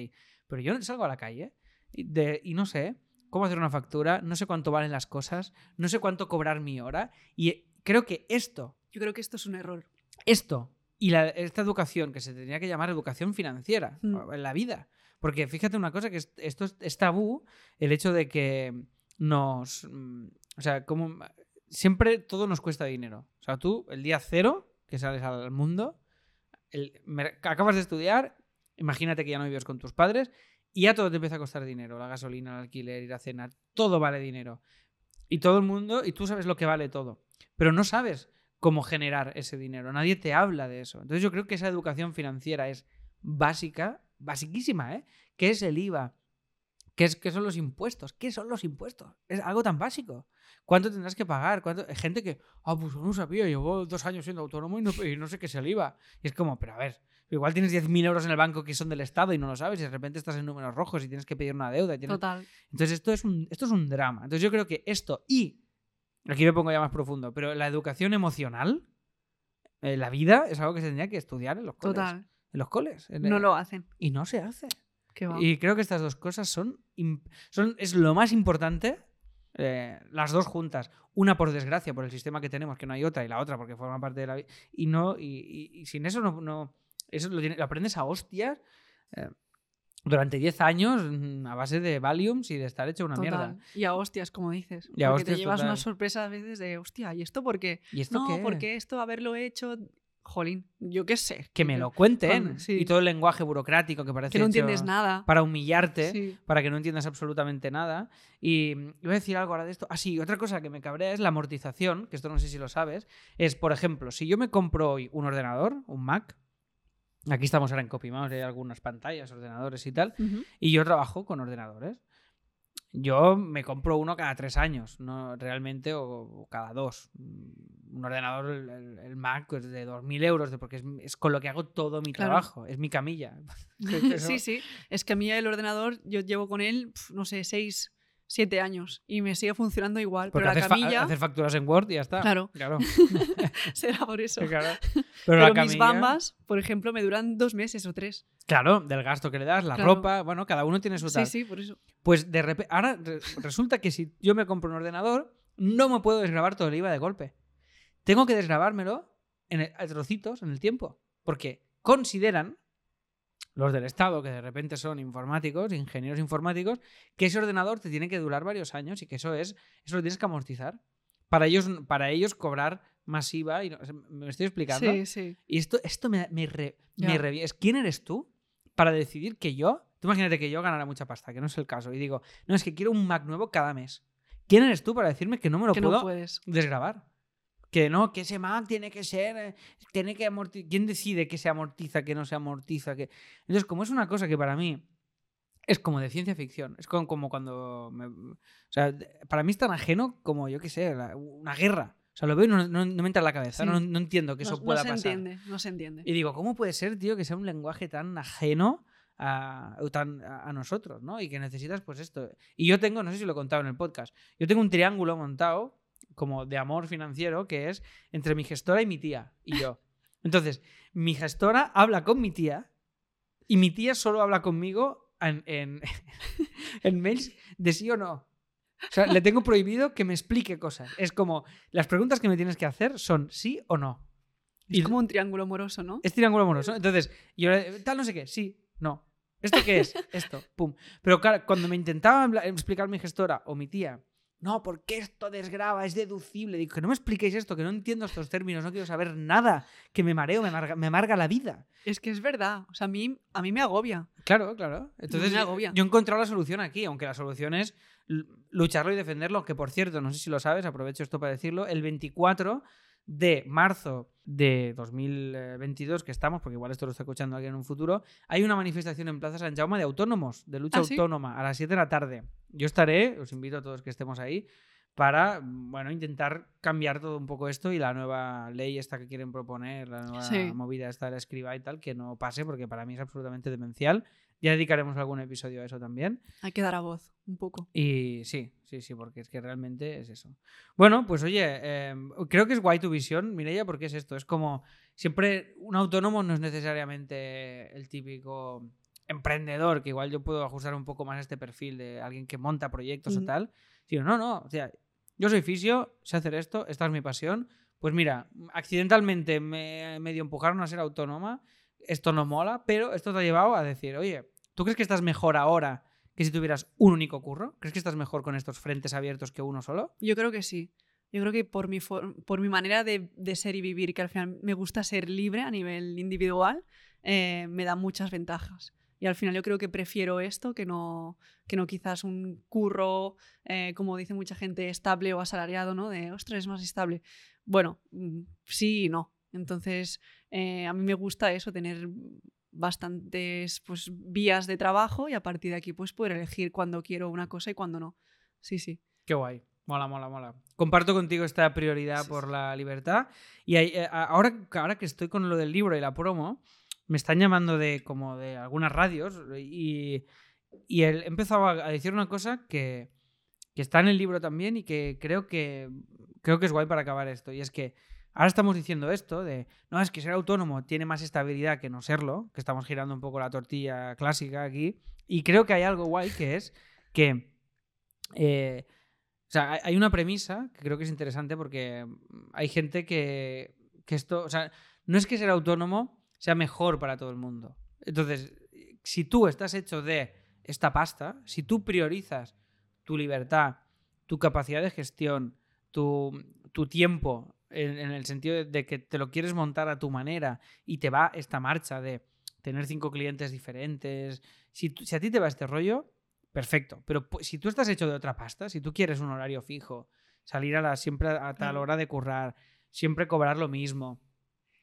pero yo salgo a la calle y, y no sé cómo hacer una factura, no sé cuánto valen las cosas, no sé cuánto cobrar mi hora. Y creo que esto. Yo creo que esto es un error. Esto y esta educación que se tendría que llamar educación financiera mm. en la vida. Porque fíjate una cosa, que esto es, tabú, el hecho de que nos, mm, O sea, como siempre todo nos cuesta dinero. O sea, tú, el día cero que sales al mundo, el- acabas de estudiar, imagínate que ya no vives con tus padres y ya todo te empieza a costar dinero. La gasolina, el alquiler, ir a cenar, todo vale dinero. Y todo el mundo, y tú sabes lo que vale todo. Pero no sabes cómo generar ese dinero. Nadie te habla de eso. Entonces yo creo que esa educación financiera es básica, basiquísima, ¿eh? ¿Qué es el IVA? ¿Qué, es, ¿Qué son los impuestos? ¿Qué son los impuestos? Es algo tan básico. ¿Cuánto tendrás que pagar? ¿Cuánto? Hay gente que, ah, pues no sabía, llevo dos años siendo autónomo y no, y no sé qué es el IVA. Y es como, pero a ver, igual tienes 10.000 euros en el banco que son del Estado y no lo sabes y de repente estás en números rojos y tienes que pedir una deuda. y tienes- Total. Entonces esto es, un, esto es un drama. Entonces yo creo que esto y, aquí me pongo ya más profundo, pero la educación emocional, eh, la vida, es algo que se tendría que estudiar en los coles. Total. En los coles. en- No lo hacen. Y no se hace. Y creo que estas dos cosas son, son es lo más importante, eh, las dos juntas. Una por desgracia, por el sistema que tenemos, que no hay otra, y la otra porque forma parte de la vida. Y no, y, y- y sin eso no, no- eso lo, tiene- lo aprendes a hostias eh, durante 10 años mm, a base de Valiums y de estar hecho una Total. mierda. Y a hostias, como dices. Y a porque hostias, te llevas total. una sorpresa a veces de, hostia, ¿y esto por qué? ¿Y esto No, qué? porque esto haberlo hecho, jolín, yo qué sé. Que me lo cuenten. Sí. Y todo el lenguaje burocrático que parece Que no hecho entiendes nada. para humillarte. Sí. para que no entiendas absolutamente nada. Y iba a decir algo ahora de esto. Ah, sí, otra cosa que me cabrea es la amortización, que esto no sé si lo sabes. Es, por ejemplo, si yo me compro hoy un ordenador, un Mac, aquí estamos ahora en CopyMouse, hay algunas pantallas, ordenadores y tal, y yo trabajo con ordenadores. Yo me compro uno cada tres años, no realmente, o, o cada dos. Mm, Un ordenador, el, Mac, es de 2.000 euros, de- porque es, es con lo que hago todo mi Claro. trabajo, es mi camilla. Sí, sí. Es que a mí el ordenador, yo llevo con él, no sé, seis, siete años y me sigue funcionando igual. Porque pero la fa- camilla, haces facturas en Word y ya está. Claro. Claro. será por eso. claro. Pero, Pero, la mis bambas, por ejemplo, me duran dos meses o tres. Claro, del gasto que le das, la Claro. ropa, bueno, cada uno tiene su Sí, tal. sí, por eso. Pues de repente, ahora re- resulta que si yo me compro un ordenador, no me puedo desgrabar todo el IVA de golpe. Tengo que desgrabármelo en el- a trocitos en el tiempo. Porque consideran los del Estado, que de repente son informáticos, ingenieros informáticos, que ese ordenador te tiene que durar varios años y que eso es, eso lo tienes que amortizar. Para ellos, para ellos cobrar más IVA. Y no- ¿Me estoy explicando? Sí, sí. Y esto, esto me, me, re- ¿Quién eres tú para decidir que yo? Tú imagínate que yo ganara mucha pasta, que no es el caso, y digo, no, es que quiero un Mac nuevo cada mes. ¿Quién eres tú para decirme que no me lo que puedo no desgrabar? Que no, que ese Mac tiene que ser. eh, Tiene que amortizar. ¿Quién decide que se amortiza, que no se amortiza? Que... Entonces, como es una cosa que para mí es como de ciencia ficción, es como, como cuando. me- O sea, para mí es tan ajeno como, yo qué sé, la- una guerra. O sea, lo veo y no, no- no me entra en la cabeza. Sí. No, no entiendo que eso no, no pueda se pasar. entiende, no se entiende. Y digo, ¿cómo puede ser, tío, que sea un lenguaje tan ajeno a, o tan, a, a nosotros, ¿no? Y que necesitas, pues esto. Y yo tengo, no sé si lo he contado en el podcast, yo tengo un triángulo montado como de amor financiero que es entre mi gestora y mi tía y yo. Entonces, mi gestora habla con mi tía y mi tía solo habla conmigo en, en, en mails de sí o no. O sea, le tengo prohibido que me explique cosas. Es como, las preguntas que me tienes que hacer son sí o no. Es y- como un triángulo amoroso, ¿no? es triángulo amoroso. Entonces, yo tal no sé qué, sí, no. ¿Esto qué es? Esto, pum. Pero claro, cuando me intentaba explicar mi gestora o mi tía, no, ¿por qué esto desgraba? Es deducible. Digo, que no me expliquéis esto, que no entiendo estos términos, no quiero saber nada, que me mareo, me amarga, me amarga la vida. Es que es verdad. O sea, a mí, a mí me agobia. Claro, claro. Entonces, me agobia. yo he encontrado la solución aquí, aunque la solución es lucharlo y defenderlo, que por cierto, no sé si lo sabes, aprovecho esto para decirlo, el 24 de marzo de 2022 que estamos, porque igual esto lo está escuchando alguien en un futuro, hay una manifestación en Plaza San Jaume de autónomos, de lucha ¿Ah, sí? autónoma, a las 7 de la tarde. Yo estaré, os invito a todos que estemos ahí, para bueno, intentar cambiar todo un poco esto y la nueva ley esta que quieren proponer, la nueva Sí. movida esta de la escriba y tal, que no pase porque para mí es absolutamente demencial. Ya dedicaremos algún episodio a eso también. Hay que dar a voz un poco. Y sí, sí, sí, porque es que realmente es eso. Bueno, pues oye, eh, creo que es guay tu visión, Mireia, porque es esto. Es como siempre un autónomo no es necesariamente el típico emprendedor, que igual yo puedo ajustar un poco más este perfil de alguien que monta proyectos o tal. Sino, no, no. O sea, yo soy fisio, sé hacer esto, esta es mi pasión. Pues mira, accidentalmente me medio empujaron a ser autónoma. Esto no mola, pero esto te ha llevado a decir, oye, ¿tú crees que estás mejor ahora que si tuvieras un único curro? ¿Crees que estás mejor con estos frentes abiertos que uno solo? Yo creo que sí. Yo creo que por mi, por mi manera de, ser y vivir, que al final me gusta ser libre a nivel individual, eh, me da muchas ventajas. Y al final yo creo que prefiero esto que no, que no quizás un curro, eh, como dice mucha gente, estable o asalariado, ¿no? De, ostras, es más estable. Bueno, mm, sí y no. Entonces, eh, a mí me gusta eso, tener bastantes pues, vías de trabajo y a partir de aquí pues poder elegir cuando quiero una cosa y cuando no. Sí, sí. Qué guay. Mola, mola, mola. Comparto contigo esta prioridad por la libertad. Y eh, ahora, ahora que estoy con lo del libro y la promo, me están llamando de como de algunas radios y, y él empezó a decir una cosa que, que, está en el libro también y que creo que creo que es guay para acabar esto. Y es que ahora estamos diciendo esto de, no, es que ser autónomo tiene más estabilidad que no serlo, que estamos girando un poco la tortilla clásica aquí. Y creo que hay algo guay que es que... Eh, o sea, hay una premisa que creo que es interesante porque hay gente que, que esto, o sea, no es que ser autónomo sea mejor para todo el mundo. Entonces, si tú estás hecho de esta pasta, si tú priorizas tu libertad, tu capacidad de gestión, tu, tiempo, en, el sentido de, que te lo quieres montar a tu manera y te va esta marcha de tener cinco clientes diferentes, si, si a ti te va este rollo, perfecto. Pero si tú estás hecho de otra pasta, si tú quieres un horario fijo, salir a la, siempre a tal hora de currar, siempre cobrar lo mismo,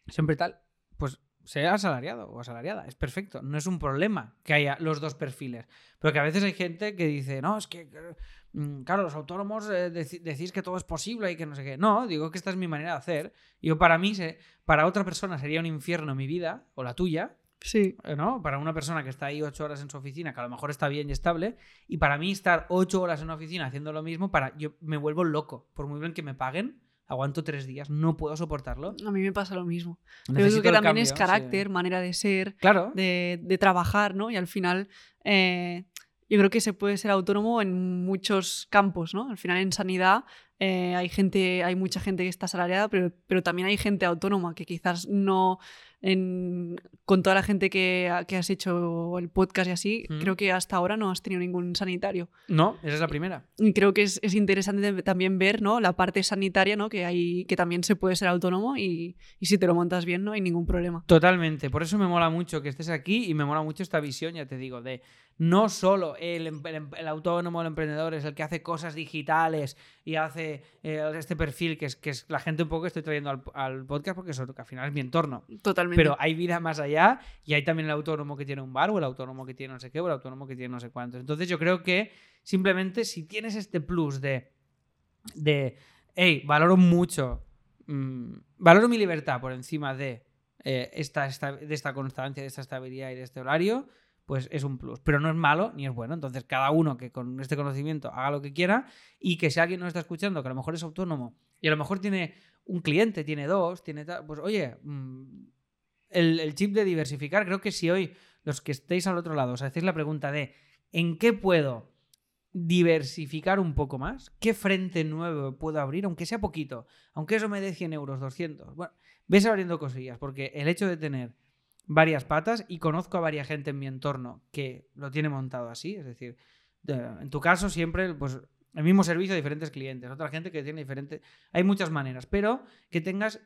siempre tal, pues sea asalariado o asalariada, es perfecto, no es un problema que haya los dos perfiles, pero que a veces hay gente que dice, no, es que, claro, los autónomos eh, decís que todo es posible y que no sé qué, no, digo que esta es mi manera de hacer, yo para mí, para otra persona sería un infierno mi vida, o la tuya, Sí. Eh, ¿No? Para una persona que está ahí ocho horas en su oficina, que a lo mejor está bien y estable, y para mí estar ocho horas en una oficina haciendo lo mismo, para yo me vuelvo loco. Por muy bien que me paguen, aguanto tres días, no puedo soportarlo. A mí me pasa lo mismo. Necesito que también es carácter, manera de ser, claro. de, trabajar, ¿no? Y al final eh, yo creo que se puede ser autónomo en muchos campos, ¿no? Al final en sanidad eh, hay gente, hay mucha gente que está asalariada, pero, pero también hay gente autónoma que quizás no con toda la gente que, has hecho el podcast y así, mm. creo que hasta ahora no has tenido ningún sanitario. No, esa es la primera. Y creo que es, interesante también ver ¿no? la parte sanitaria, ¿no? que, hay, que también se puede ser autónomo y, si te lo montas bien no hay ningún problema. Totalmente, por eso me mola mucho que estés aquí y me mola mucho esta visión, ya te digo, de no solo el, em, el, em, el autónomo, el emprendedor es el que hace cosas digitales y hace eh, este perfil que es, que es la gente un poco que estoy trayendo al, al podcast porque eso, que al final es mi entorno. Totalmente. Pero hay vida más allá y hay también el autónomo que tiene un bar o el autónomo que tiene no sé qué o el autónomo que tiene no sé cuántos. Entonces yo creo que simplemente si tienes este plus de, de hey, valoro mucho, mm, valoro mi libertad por encima de, eh, esta, de esta constancia, de esta estabilidad y de este horario, pues es un plus. Pero no es malo ni es bueno. Entonces, cada uno que con este conocimiento haga lo que quiera y que si alguien nos está escuchando, que a lo mejor es autónomo y a lo mejor tiene un cliente, tiene dos, tiene tal, pues oye, mm, el, chip de diversificar. Creo que si hoy los que estéis al otro lado os hacéis la pregunta de ¿en qué puedo diversificar un poco más? ¿Qué frente nuevo puedo abrir? Aunque sea poquito, aunque eso me dé 100 euros, 200. Bueno, ves abriendo cosillas, porque el hecho de tener varias patas, y conozco a varias gente en mi entorno que lo tiene montado así, es decir, en tu caso siempre, pues el mismo servicio a diferentes clientes, otra gente que tiene diferentes... Hay muchas maneras, pero que tengas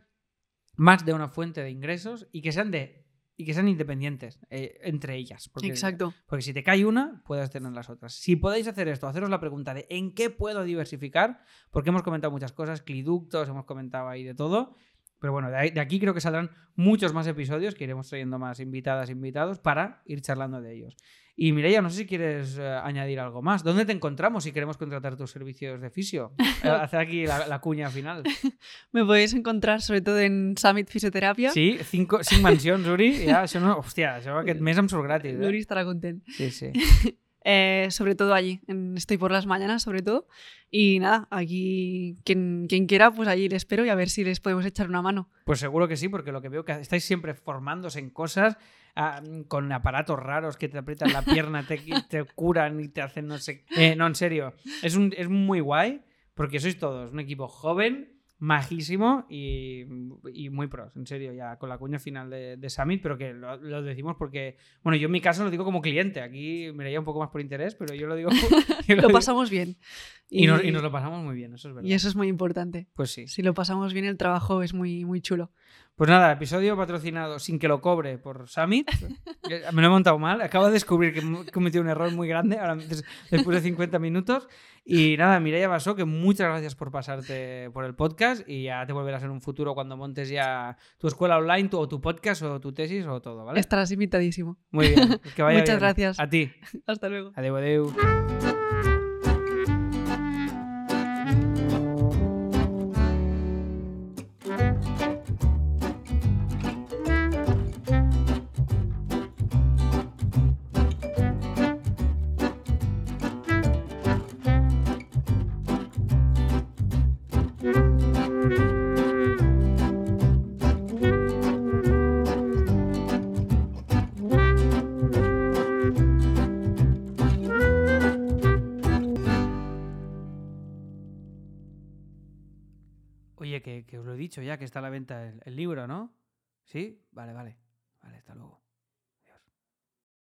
más de una fuente de ingresos y que sean de y que sean independientes eh, entre ellas. Porque, Exacto. Porque si te cae una, puedes tener las otras. Si podéis hacer esto, haceros la pregunta de ¿en qué puedo diversificar? Porque hemos comentado muchas cosas, cliductos, hemos comentado ahí de todo. Pero bueno, de, de aquí creo que saldrán muchos más episodios que iremos trayendo más invitadas, invitados para ir charlando de ellos. Y Mireia, no sé si quieres eh, añadir algo más. ¿Dónde te encontramos si queremos contratar tus servicios de fisio? Eh, hacer aquí la, cuña final. Me podéis encontrar sobre todo en Summit Fisioterapia. Sí, cinco, cinc mencions, Uri. Ja, això no, hòstia, això aquest mes em surt gratis. Eh? Uri estará content. Sí, sí. Eh, sobre todo allí, Estoy por las mañanas, sobre todo. Y nada, aquí quien, quien, quiera, pues allí les espero y a ver si les podemos echar una mano. Pues seguro que sí, porque lo que veo que estáis siempre formándose en cosas Ah, con aparatos raros que te aprietan la pierna, te, te curan y te hacen no sé. Eh, no, en serio. Es, un, es muy guay porque sois todos un equipo joven, majísimo y, y muy pros, en serio, ya con la cuña final de, de Summit, pero que lo, lo decimos porque, bueno, yo en mi caso lo digo como cliente, aquí me leía un poco más por interés, pero yo lo digo... yo Lo digo- pasamos bien. y, nos, y nos lo pasamos muy bien, eso es verdad. y eso es muy importante. Pues sí. Si lo pasamos bien, el trabajo es muy, muy chulo. Pues nada, episodio patrocinado sin que lo cobre por Summit. Me lo he montado mal. Acabo de descubrir que he cometido un error muy grande ahora, des- después de 50 minutos. Y nada, Mireia Basó, que muchas gracias por pasarte por el podcast y ya te volverás en un futuro cuando montes ya tu escuela online, tu, o tu podcast o tu tesis o todo, ¿vale? Estarás invitadísimo. Muy bien. Que vaya Muchas bien. gracias. A ti. Hasta luego. Adeu, adeu. Dicho ya, que está a la venta el, el libro, ¿no? ¿Sí? Vale, vale. Vale, hasta luego.